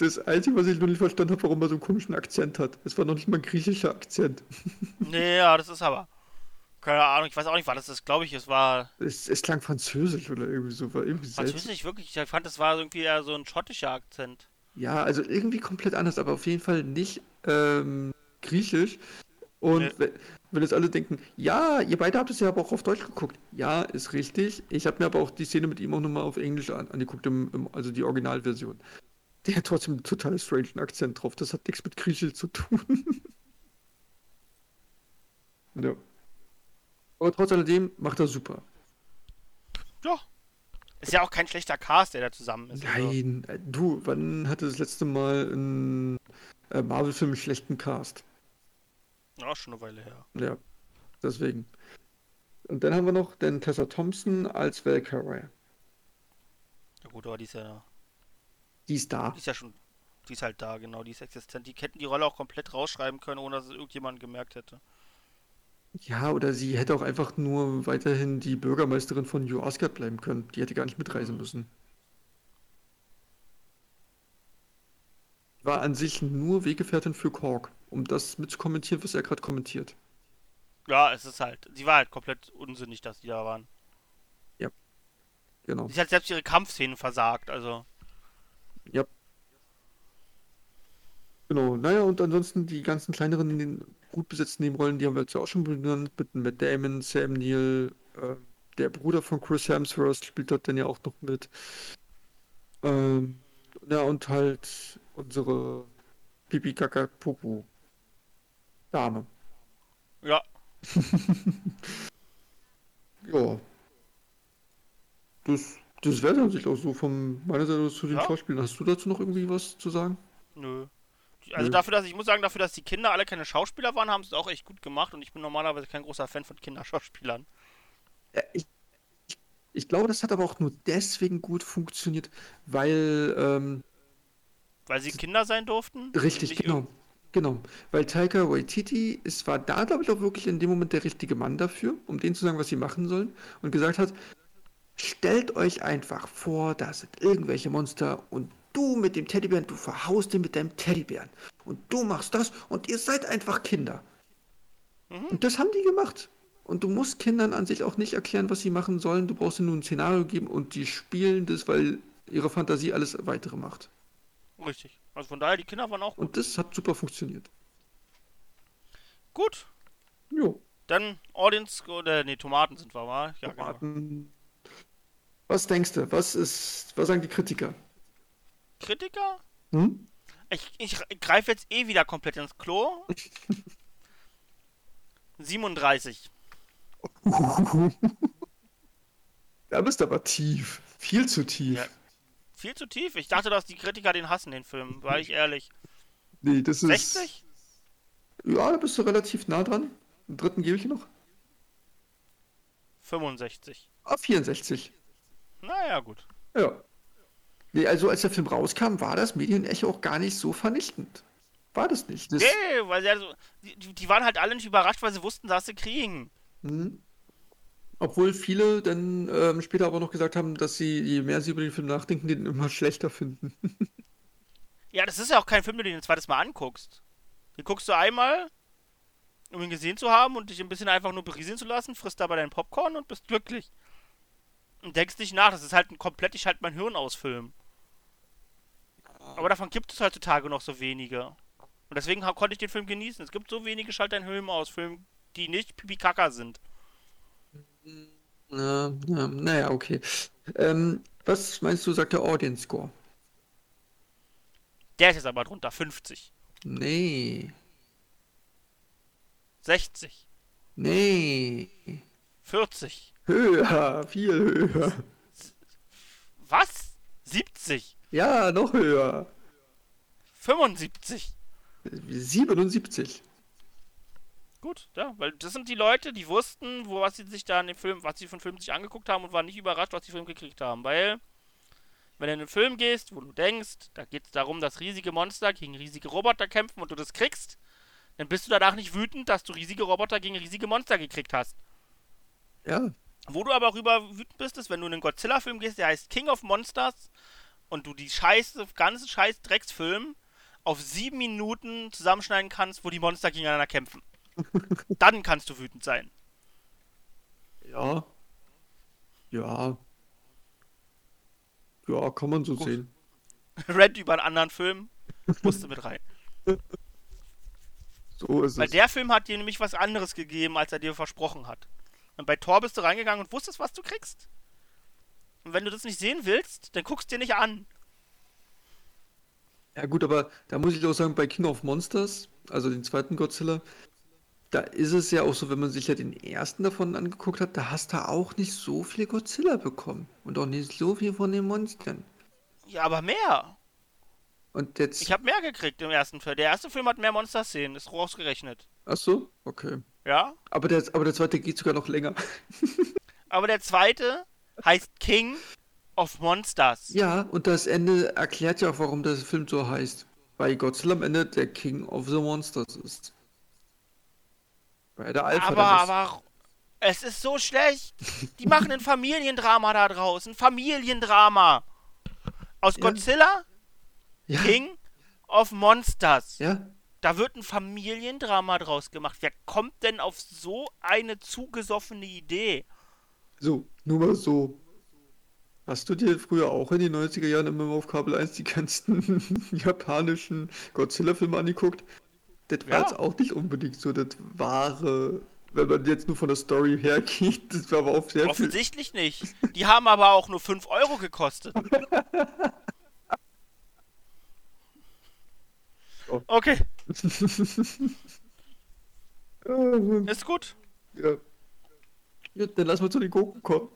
Das Einzige, was ich noch nicht verstanden habe, warum er so einen komischen Akzent hat. Es war noch nicht mal ein griechischer Akzent. Nee, ja, das ist aber. Keine Ahnung, ich weiß auch nicht, was das ist. Glaube ich, es war. Es, es klang französisch oder irgendwie so. War irgendwie. Französisch wirklich. Ich fand, es war irgendwie eher so ein schottischer Akzent. Ja, also irgendwie komplett anders, aber auf jeden Fall nicht ähm, griechisch. Und Nee. wenn, wenn jetzt alle denken, ja, ihr beide habt es ja aber auch auf Deutsch geguckt. Ja, ist richtig. Ich habe mir aber auch die Szene mit ihm auch nochmal auf Englisch an, angeguckt, im, im, also die Originalversion. Der hat trotzdem einen total strangen Akzent drauf. Das hat nichts mit Griechisch zu tun. ja. Aber trotz alledem macht er super. Ja. Ist ja auch kein schlechter Cast, der da zusammen ist. Also, Nein, äh, du, wann hatte das letzte Mal ein äh, Marvel-Film einen schlechten Cast? ja, schon eine Weile her. Ja, deswegen. Und dann haben wir noch den Tessa Thompson als Valkyrie. Ja gut, aber die ist ja. Die ist da. Die ist ja schon. Die ist halt da, genau, die ist existent. Die hätten die Rolle auch komplett rausschreiben können, ohne dass es irgendjemand gemerkt hätte. Ja, oder sie hätte auch einfach nur weiterhin die Bürgermeisterin von New Asgard bleiben können. Die hätte gar nicht mitreisen müssen. War an sich nur Weggefährtin für Korg, um das mitzukommentieren, was er gerade kommentiert. Ja, es ist halt. Sie war halt komplett unsinnig, dass die da waren. Genau. Sie hat selbst ihre Kampfszenen versagt, also. Ja. Genau, naja, und ansonsten die ganzen kleineren, den gut besetzten Nebenrollen, die haben wir jetzt ja auch schon benannt, mit Matt Damon, Sam Neill, äh, der Bruder von Chris Hemsworth spielt dort dann ja auch noch mit. Ähm, ja, und halt unsere Pipi Kaka Popo Dame. Ja. Ja. Das, das wäre dann sich auch so von meiner Seite aus zu den Ja. Schauspielern. Hast du dazu noch irgendwie was zu sagen? Nö. Also Nö. dafür, dass ich muss sagen, dafür, dass die Kinder alle keine Schauspieler waren, haben sie es auch echt gut gemacht und ich bin normalerweise kein großer Fan von Kinderschauspielern. Ja, ich, ich, ich glaube, das hat aber auch nur deswegen gut funktioniert, weil, ähm, Weil sie Kinder sein durften? richtig, genau, genau, weil Taika Waititi, es war da, glaube ich, auch wirklich in dem Moment der richtige Mann dafür, um denen zu sagen, was sie machen sollen und gesagt hat, stellt euch einfach vor, da sind irgendwelche Monster und du mit dem Teddybären, du verhaust den mit deinem Teddybären und du machst das und ihr seid einfach Kinder. Und das haben die gemacht. Und du musst Kindern an sich auch nicht erklären, was sie machen sollen. Du brauchst ihnen nur ein Szenario geben und die spielen das, weil ihre Fantasie alles weitere macht. Richtig. Also von daher, die Kinder waren auch gut. Und das hat super funktioniert. Gut. Jo. Dann Audience, oder nee, Tomaten sind wir, mal. Ja, genau. Was denkst du? Was ist, was sagen die Kritiker? Kritiker? Hm? Ich, ich greife jetzt eh wieder komplett ins Klo. 37. Da bist du aber tief. Viel zu tief. Ja. Viel zu tief. Ich dachte, dass die Kritiker den hassen, den Film. War ich ehrlich. Nee, das ist. 60? Ja, da bist du relativ nah dran. Den dritten gebe ich noch. 65. Ah, 64. Naja, gut. Ja. Nee, also als der Film rauskam, war das Medienecho auch gar nicht so vernichtend. War das nicht. Das, Nee, weil sie also, die, die waren halt alle nicht überrascht, weil sie wussten, dass sie kriegen. Mhm. Obwohl viele dann ähm, später aber noch gesagt haben, dass sie, je mehr sie über den Film nachdenken, den immer schlechter finden. Ja, das ist ja auch kein Film, den du den ein zweites Mal anguckst. Den guckst du einmal, um ihn gesehen zu haben und dich ein bisschen einfach nur berieseln zu lassen, frisst dabei deinen Popcorn und bist glücklich. Und denkst nicht nach, das ist halt ein komplett, ich halt mein Hirn aus Film. Aber davon gibt es heutzutage noch so wenige. Und deswegen konnte ich den Film genießen. Es gibt so wenige Schalt dein Hirn aus Filmen, die nicht Pipi-Kaka sind. Na, na, naja, okay. Ähm, was meinst du, sagt der Audience Score? Der ist jetzt aber drunter, 50. Nee. 60. Nee. 40. Höher, viel höher. Was? 70. Ja, noch höher. 75. 77. Gut, ja, weil das sind die Leute, die wussten, wo was sie sich da in dem Film, was sie von Film sich angeguckt haben und waren nicht überrascht, was die Film gekriegt haben. Weil, wenn du in einen Film gehst, wo du denkst, da geht es darum, dass riesige Monster gegen riesige Roboter kämpfen und du das kriegst, dann bist du danach nicht wütend, dass du riesige Roboter gegen riesige Monster gekriegt hast. Ja. Wo du aber auch über wütend bist, ist, wenn du in einen Godzilla-Film gehst, der heißt King of Monsters und du die scheiße, ganze scheiß Drecksfilm auf sieben Minuten zusammenschneiden kannst, wo die Monster gegeneinander kämpfen. Dann kannst du wütend sein. Ja. Ja. Ja, kann man so Gut. sehen. Rant über einen anderen Film musste mit rein. So ist Weil es. der Film hat dir nämlich was anderes gegeben, als er dir versprochen hat. Und bei Thor bist du reingegangen und wusstest, was du kriegst. Und wenn du das nicht sehen willst, dann guckst dir nicht an. Ja gut, aber da muss ich auch sagen, bei King of Monsters, also den zweiten Godzilla, da ist es ja auch so, wenn man sich ja den ersten davon angeguckt hat, da hast du auch nicht so viel Godzilla bekommen. Und auch nicht so viel von den Monstern. Ja, aber mehr. Und jetzt. Ich habe mehr gekriegt im ersten Film. Der erste Film hat mehr Monster-Szenen, ist rausgerechnet. Ach so, okay. Ja? Aber der, aber der zweite geht sogar noch länger. Aber der zweite heißt King of Monsters. Ja, und das Ende erklärt ja auch, warum der Film so heißt. Weil Godzilla am Ende der King of the Monsters ist. Weil der Alpha aber, aber es ist so schlecht. Die machen ein Familiendrama da draußen. Familiendrama. Aus Ja. Godzilla, Ja. King of Monsters. Ja. Da wird ein Familiendrama draus gemacht. Wer kommt denn auf so eine zugesoffene Idee? So, nur mal so. Hast du dir früher auch in den 90er Jahren immer auf Kabel 1 die ganzen japanischen Godzilla-Filme angeguckt? Das war Ja. jetzt auch nicht unbedingt so das wahre, wenn man jetzt nur von der Story hergeht, das war aber auch sehr viel. Offensichtlich nicht. Die haben aber auch nur 5 Euro gekostet. Okay, ist gut. ja. ja, dann lass mal zu den Gurken kommen.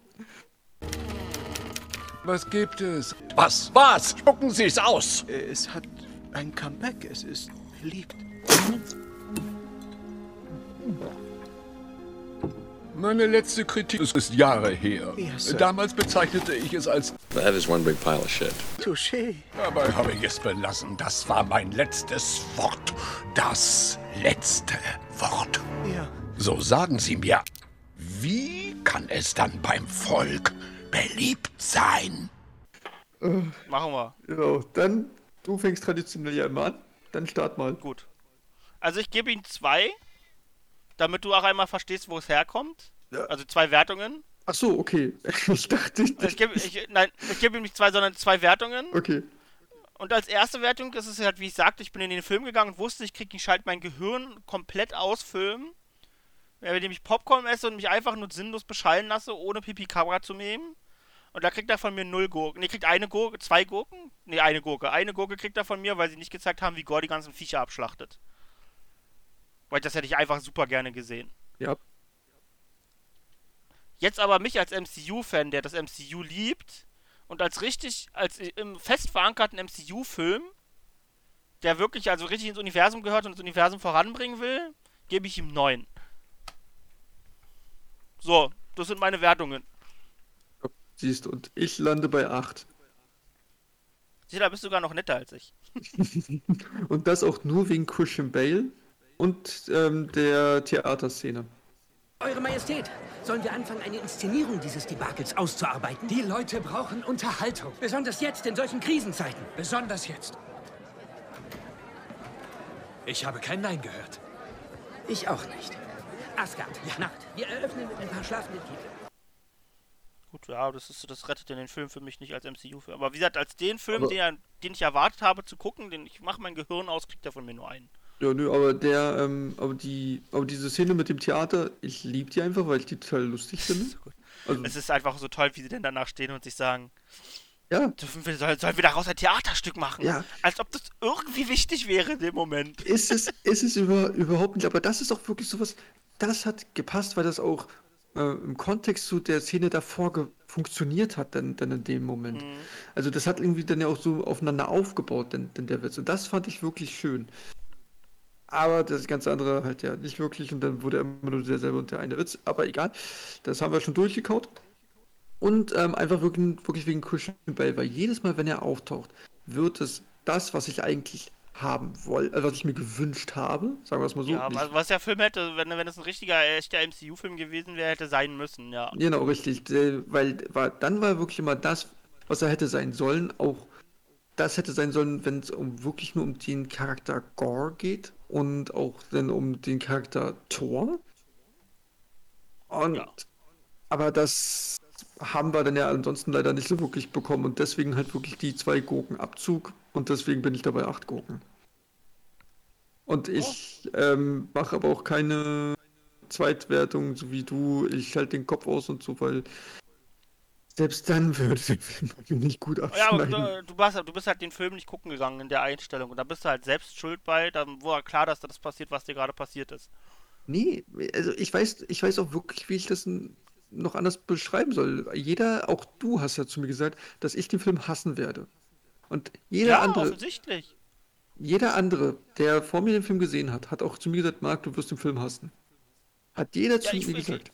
Was gibt es? Was? Was? Spucken Sie es aus! Es hat ein Comeback. Es ist beliebt. Meine letzte Kritik ist, ist Jahre her. Ja, Sir. Damals bezeichnete ich es als That is one big pile of shit. Touché. Dabei habe ich es belassen. Das war mein letztes Wort. Das letzte Wort. Ja. So sagen Sie mir, wie kann es dann beim Volk beliebt sein? Machen wir. Genau, dann, du fängst traditionell ja immer an. Dann start mal. Gut. Also ich gebe ihm zwei, damit du auch einmal verstehst, wo es herkommt. Ja. Also zwei Wertungen. Ach so, okay. Ich dachte, ich, Ich gebe, ich, nein, ich gebe ihm nicht zwei, sondern zwei Wertungen. okay. Und als erste Wertung ist es halt, wie ich sagte, ich bin in den Film gegangen und wusste, ich kriege, ich schalte mein Gehirn komplett aus Film. Indem ich Popcorn esse und mich einfach nur sinnlos beschallen lasse, ohne Pipi-Kamera zu nehmen. Und da kriegt er von mir null Gurken. Ne, kriegt eine Gurke, zwei Gurken? Ne, eine Gurke. Eine Gurke kriegt er von mir, weil sie nicht gezeigt haben, wie Gore die ganzen Viecher abschlachtet. Weil das hätte ich einfach super gerne gesehen. Ja. Jetzt aber mich als MCU-Fan, der das MCU liebt und als richtig, als im fest verankerten MCU-Film, der wirklich also richtig ins Universum gehört und das Universum voranbringen will, gebe ich ihm 9. So, das sind meine Wertungen. Siehst du, und ich lande bei 8. Sieh, da bist du sogar noch netter als ich. und das auch nur wegen Christian Bale und ähm, der Theaterszene. Eure Majestät, sollen wir anfangen, eine Inszenierung dieses Debakels auszuarbeiten? Die Leute brauchen Unterhaltung. Besonders jetzt, in solchen Krisenzeiten. Besonders jetzt. Ich habe kein Nein gehört. Ich auch nicht. Asgard, ja. Nacht. Wir eröffnen mit ein paar schlafenden Titeln. Gut, ja, das, ist, das rettet den Film für mich nicht als MCU-Film. Aber wie gesagt, als den Film, den, den, ich erwartet habe zu gucken, den ich mache mein Gehirn aus, kriegt er von mir nur einen. Ja, nö, aber der, ähm, aber die, aber diese Szene mit dem Theater, ich liebe die einfach, weil ich die total lustig finde. So also, es ist einfach so toll, wie sie denn danach stehen und sich sagen, ja. Sollen, sollen wir daraus ein Theaterstück machen? Ja. Als ob das irgendwie wichtig wäre in dem Moment. Ist es, ist es über, überhaupt nicht, aber das ist auch wirklich sowas, das hat gepasst, weil das auch äh, im Kontext zu der Szene davor funktioniert hat, dann, dann in dem Moment. Mhm. Also das hat irgendwie dann ja auch so aufeinander aufgebaut, denn, denn der Witz. Und das fand ich wirklich schön. Aber das ganze andere halt ja nicht wirklich und dann wurde immer nur derselbe und der eine Witz. Aber egal, das haben wir schon durchgekaut. Und ähm, einfach wirklich, wirklich wegen Christian Bale, weil jedes Mal, wenn er auftaucht, wird es das, was ich eigentlich haben wollte, also was ich mir gewünscht habe, sagen wir es mal so. Ja, was, was der Film hätte, wenn, wenn es ein richtiger, echter MCU-Film gewesen wäre, hätte sein müssen, ja. Genau, richtig. Weil war, dann war wirklich immer das, was er hätte sein sollen, auch das hätte sein sollen, wenn es um wirklich nur um den Charakter Gore geht und auch dann um den Charakter Thor. Und ja. aber das haben wir dann ja ansonsten leider nicht so wirklich bekommen und deswegen halt wirklich die zwei Gurken Abzug und deswegen bin ich dabei acht Gurken. Und ich oh. ähm, mache aber auch keine Zweitwertung, so wie du. Ich halte den Kopf aus und so, weil selbst dann würde der Film nicht gut abschneiden. Ja, aber du, du, warst, du bist halt den Film nicht gucken gegangen in der Einstellung und da bist du halt selbst schuld bei, dann war klar, dass das passiert, was dir gerade passiert ist. Nee, also ich weiß, ich weiß auch wirklich, wie ich das noch anders beschreiben soll. Jeder, auch du hast ja zu mir gesagt, dass ich den Film hassen werde. Und jeder ja, andere. offensichtlich. Jeder andere, der vor mir den Film gesehen hat, hat auch zu mir gesagt, Marc, du wirst den Film hassen. Hat jeder ja, zu mir gesagt.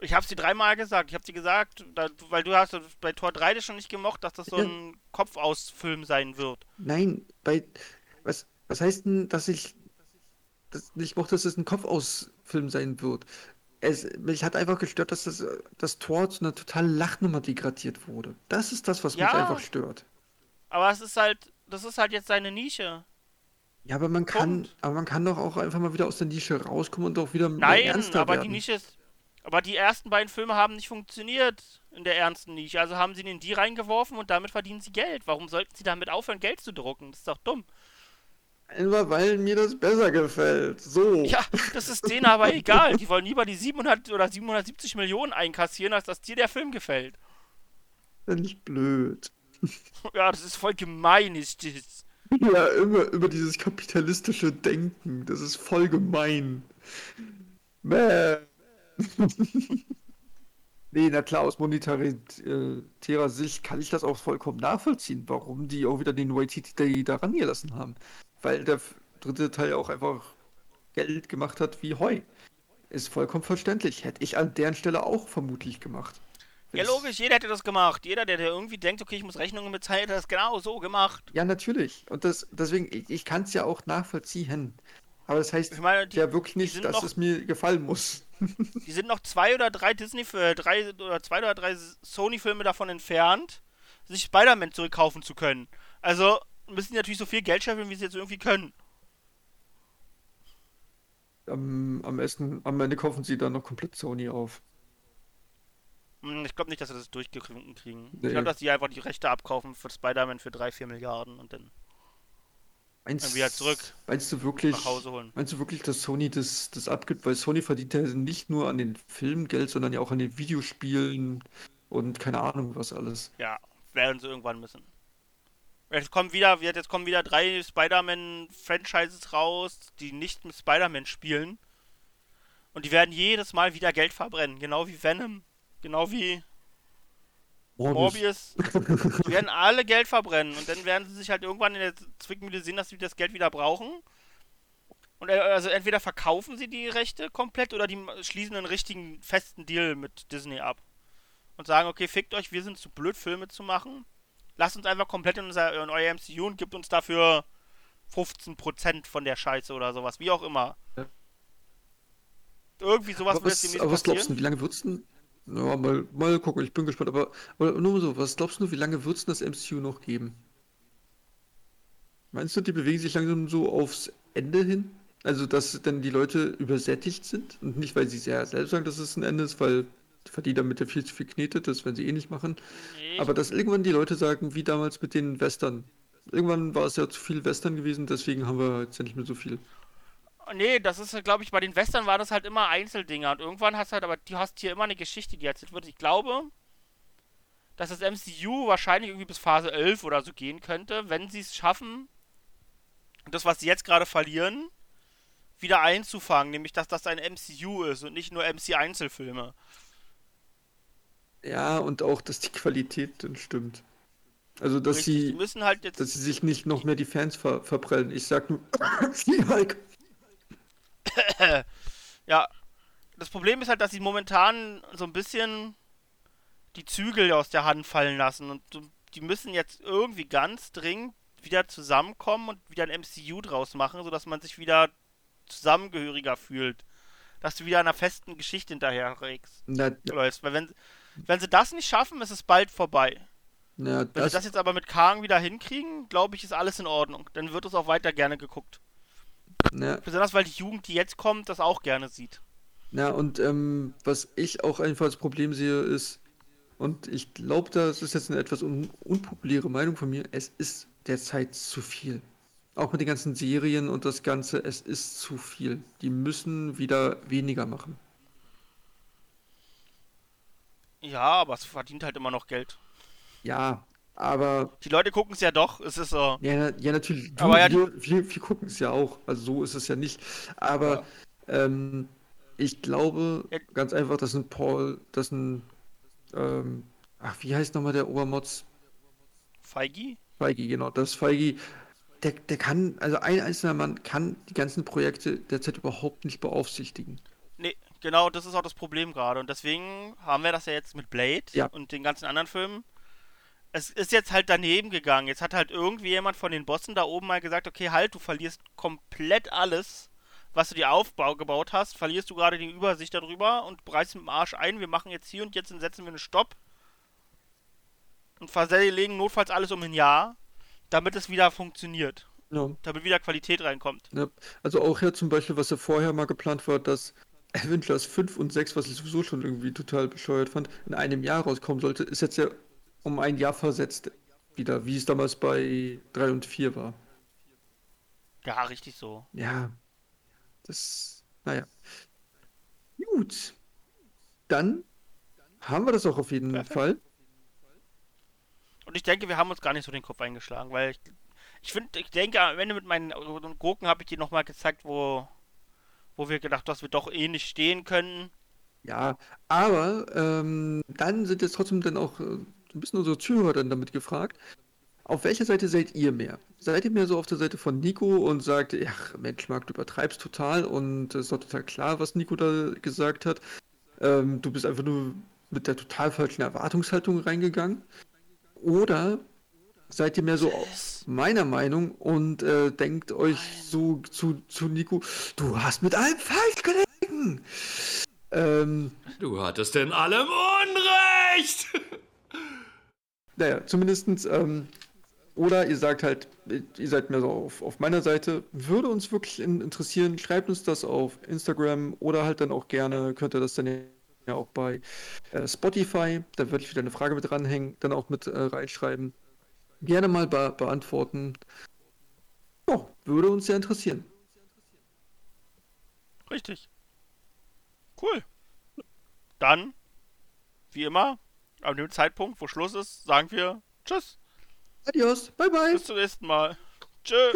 Ich hab's dir dreimal gesagt. Ich hab dir gesagt, da, weil du hast bei Tor 3 das schon nicht gemocht, dass das so ein Kopfausfilm sein wird. Nein, bei. Was, was heißt denn, dass ich das nicht mochte, dass es ein Kopfausfilm sein wird? Es, mich hat einfach gestört, dass das, das Tor zu einer totalen Lachnummer degradiert wurde. Das ist das, was ja, mich einfach stört. Aber es ist halt, das ist halt jetzt seine Nische. Ja, aber man kann, Punkt. aber man kann doch auch einfach mal wieder aus der Nische rauskommen und auch wieder Nein, ernster aber werden. die Nische ist, aber die ersten beiden Filme haben nicht funktioniert in der ernsten Nische. Also haben sie in die reingeworfen und damit verdienen sie Geld. Warum sollten sie damit aufhören, Geld zu drucken? Das ist doch dumm. Einfach weil mir das besser gefällt. So. Ja, das ist denen aber egal. Die wollen lieber die 700 oder 770 Millionen einkassieren, als dass dir der Film gefällt. Das ist blöd. Ja, das ist voll gemein, ist das. Ja, immer über dieses kapitalistische Denken. Das ist voll gemein. Bäh. nee, na klar, aus monetärer Sicht kann ich das auch vollkommen nachvollziehen, warum die auch wieder den Waititi da rangelassen haben. Weil der dritte Teil auch einfach Geld gemacht hat wie Heu. Ist vollkommen verständlich. Hätte ich an deren Stelle auch vermutlich gemacht. Ja, logisch, jeder hätte das gemacht. Jeder, der, der irgendwie denkt, okay, ich muss Rechnungen bezahlen, hat das genau so gemacht. Ja, natürlich. Und das, deswegen, ich, ich kann es ja auch nachvollziehen. Aber das heißt meine, die, ja wirklich nicht, dass noch, es mir gefallen muss. die sind noch zwei oder drei Disney für drei oder zwei oder drei Sony-Filme davon entfernt, sich Spider-Man zurückkaufen zu können. Also müssen die natürlich so viel Geld scheffeln, wie sie jetzt irgendwie können. Am, am, Essen, am Ende kaufen sie dann noch komplett Sony auf. Hm, Ich glaube nicht, dass sie das durchgewunken kriegen. Nee. Ich glaube, dass die einfach die Rechte abkaufen für Spider-Man für 3, 4 Milliarden und dann Meinst, irgendwie halt zurück Meinst du wirklich, nach Hause holen. meinst du wirklich, dass Sony das, das abgibt? Weil Sony verdient ja nicht nur an den Filmen Geld, sondern ja auch an den Videospielen und keine Ahnung was alles. Ja, werden sie irgendwann müssen. Jetzt kommen wieder, jetzt kommen wieder drei Spider-Man-Franchises raus, die nicht mit Spider-Man spielen. Und die werden jedes Mal wieder Geld verbrennen. Genau wie Venom. Genau wie Morbius. die werden alle Geld verbrennen. Und dann werden sie sich halt irgendwann in der Zwickmühle sehen, dass sie das Geld wieder brauchen. Und äh, also entweder verkaufen sie die Rechte komplett oder die schließen einen richtigen festen Deal mit Disney ab. Und sagen, okay, fickt euch, wir sind zu blöd, Filme zu machen. Lasst uns einfach komplett in, unser, in euer MCU und gibt uns dafür 15% von der Scheiße oder sowas, wie auch immer. Ja. Irgendwie sowas Aber wird was, demnächst aber was glaubst du, passieren. wie lange wird's denn? Ja, mal, mal gucken, ich bin gespannt. Aber, aber nur so, was glaubst du, wie lange wird's denn das MCU noch geben? Meinst du, die bewegen sich langsam so aufs Ende hin? Also, dass dann die Leute übersättigt sind? Und nicht, weil sie sehr selbst sagen, dass es ein Ende ist, weil die verdienen damit ja viel zu viel Knete, das werden sie eh nicht machen. Nee, Aber dass irgendwann die Leute sagen, wie damals mit den Western. Irgendwann war es ja zu viel Western gewesen, deswegen haben wir jetzt ja nicht mehr so viel. Nee, das ist, glaube ich, bei den Western waren das halt immer Einzeldinger. Und irgendwann hast du halt, aber du hast hier immer eine Geschichte, die erzählt wird. Ich glaube, dass das MCU wahrscheinlich irgendwie bis Phase 11 oder so gehen könnte, wenn sie es schaffen, das, was sie jetzt gerade verlieren, wieder einzufangen. Nämlich, dass das ein MCU ist und nicht nur MC-Einzelfilme. Ja, und auch, dass die Qualität dann stimmt. Also, dass Richtig, sie, müssen halt dass sie sich nicht noch mehr die Fans ver verprellen. Ich sag nur, She-Hulk. ja, das Problem ist halt, dass sie momentan so ein bisschen die Zügel aus der Hand fallen lassen und die müssen jetzt irgendwie ganz dringend wieder zusammenkommen und wieder ein MCU draus machen, sodass man sich wieder zusammengehöriger fühlt. Dass du wieder einer festen Geschichte hinterherregst. Na, läufst. Weil wenn, wenn sie das nicht schaffen, ist es bald vorbei. na, Wenn sie das jetzt aber mit Kang wieder hinkriegen, glaube ich, ist alles in Ordnung. Dann wird es auch weiter gerne geguckt. Na, Besonders weil die Jugend, die jetzt kommt, das auch gerne sieht. na, und ähm, was ich auch einfach als Problem sehe, ist, und ich glaube, das ist jetzt eine etwas un unpopuläre Meinung von mir, es ist derzeit zu viel. Auch mit den ganzen Serien und das Ganze, es ist zu viel. Die müssen wieder weniger machen. Ja, aber es verdient halt immer noch Geld. Ja, aber Die Leute gucken es ja doch, es ist so. Ja, ja natürlich. Du, Aber ja, wir, wir, wir gucken es ja auch. Also so ist es ja nicht. Aber ähm, ich glaube ganz einfach, dass ein Paul, dass ein, ähm, ach, wie heißt nochmal der Obermods? Feigi? Feigi, genau. Das Feigi, der, der kann, also ein einzelner Mann kann die ganzen Projekte derzeit überhaupt nicht beaufsichtigen. Nee, genau, das ist auch das Problem gerade. Und deswegen haben wir das ja jetzt mit Blade Ja. und den ganzen anderen Filmen. Es ist jetzt halt daneben gegangen. Jetzt hat halt irgendwie jemand von den Bossen da oben mal gesagt, okay, halt, du verlierst komplett alles, was du dir aufgebaut hast, verlierst du gerade die Übersicht darüber und reißt mit dem Arsch ein, wir machen jetzt hier und jetzt und setzen wir einen Stopp und verlegen notfalls alles um ein Jahr, damit es wieder funktioniert. Ja. Damit wieder Qualität reinkommt. Ja, also auch hier zum Beispiel, was ja vorher mal geplant war, dass Avengers 5 und 6, was ich sowieso schon irgendwie total bescheuert fand, in einem Jahr rauskommen sollte, ist jetzt ja um ein Jahr versetzt wieder, wie es damals bei 3 und 4 war. Ja, richtig so. Ja, das, naja. Gut. Dann haben wir das auch auf jeden Fall. Und ich denke, wir haben uns gar nicht so den Kopf eingeschlagen, weil ich, ich finde, ich denke, am Ende mit meinen Gurken habe ich dir nochmal gezeigt, wo, wo wir gedacht, dass wir doch eh nicht stehen können. Ja, aber ähm, dann sind jetzt trotzdem dann auch äh, ein bisschen unsere Zuhörer dann damit gefragt. Auf welcher Seite seid ihr mehr? Seid ihr mehr so auf der Seite von Nico und sagt, ach Mensch, Marc, du übertreibst total und es ist doch total klar, was Nico da gesagt hat. Ähm, du bist einfach nur mit der total falschen Erwartungshaltung reingegangen. Oder seid ihr mehr so auf meiner Meinung und äh, denkt euch so zu, zu Nico, du hast mit allem falsch gelegen. Ähm, Du hattest in allem Unrecht! Naja, zumindestens, ähm, oder ihr sagt halt, ihr seid mehr so auf, auf meiner Seite. Würde uns wirklich in, interessieren, schreibt uns das auf Instagram oder halt dann auch gerne, könnt ihr das dann ja ja auch bei äh, Spotify. Da würde ich wieder eine Frage mit dranhängen, dann auch mit äh, reinschreiben. Gerne mal be beantworten. Ja, würde uns sehr interessieren. Richtig. Cool. Dann, wie immer, an dem Zeitpunkt, wo Schluss ist, sagen wir Tschüss. Adios. Bye bye. Bis zum nächsten Mal. Tschüss.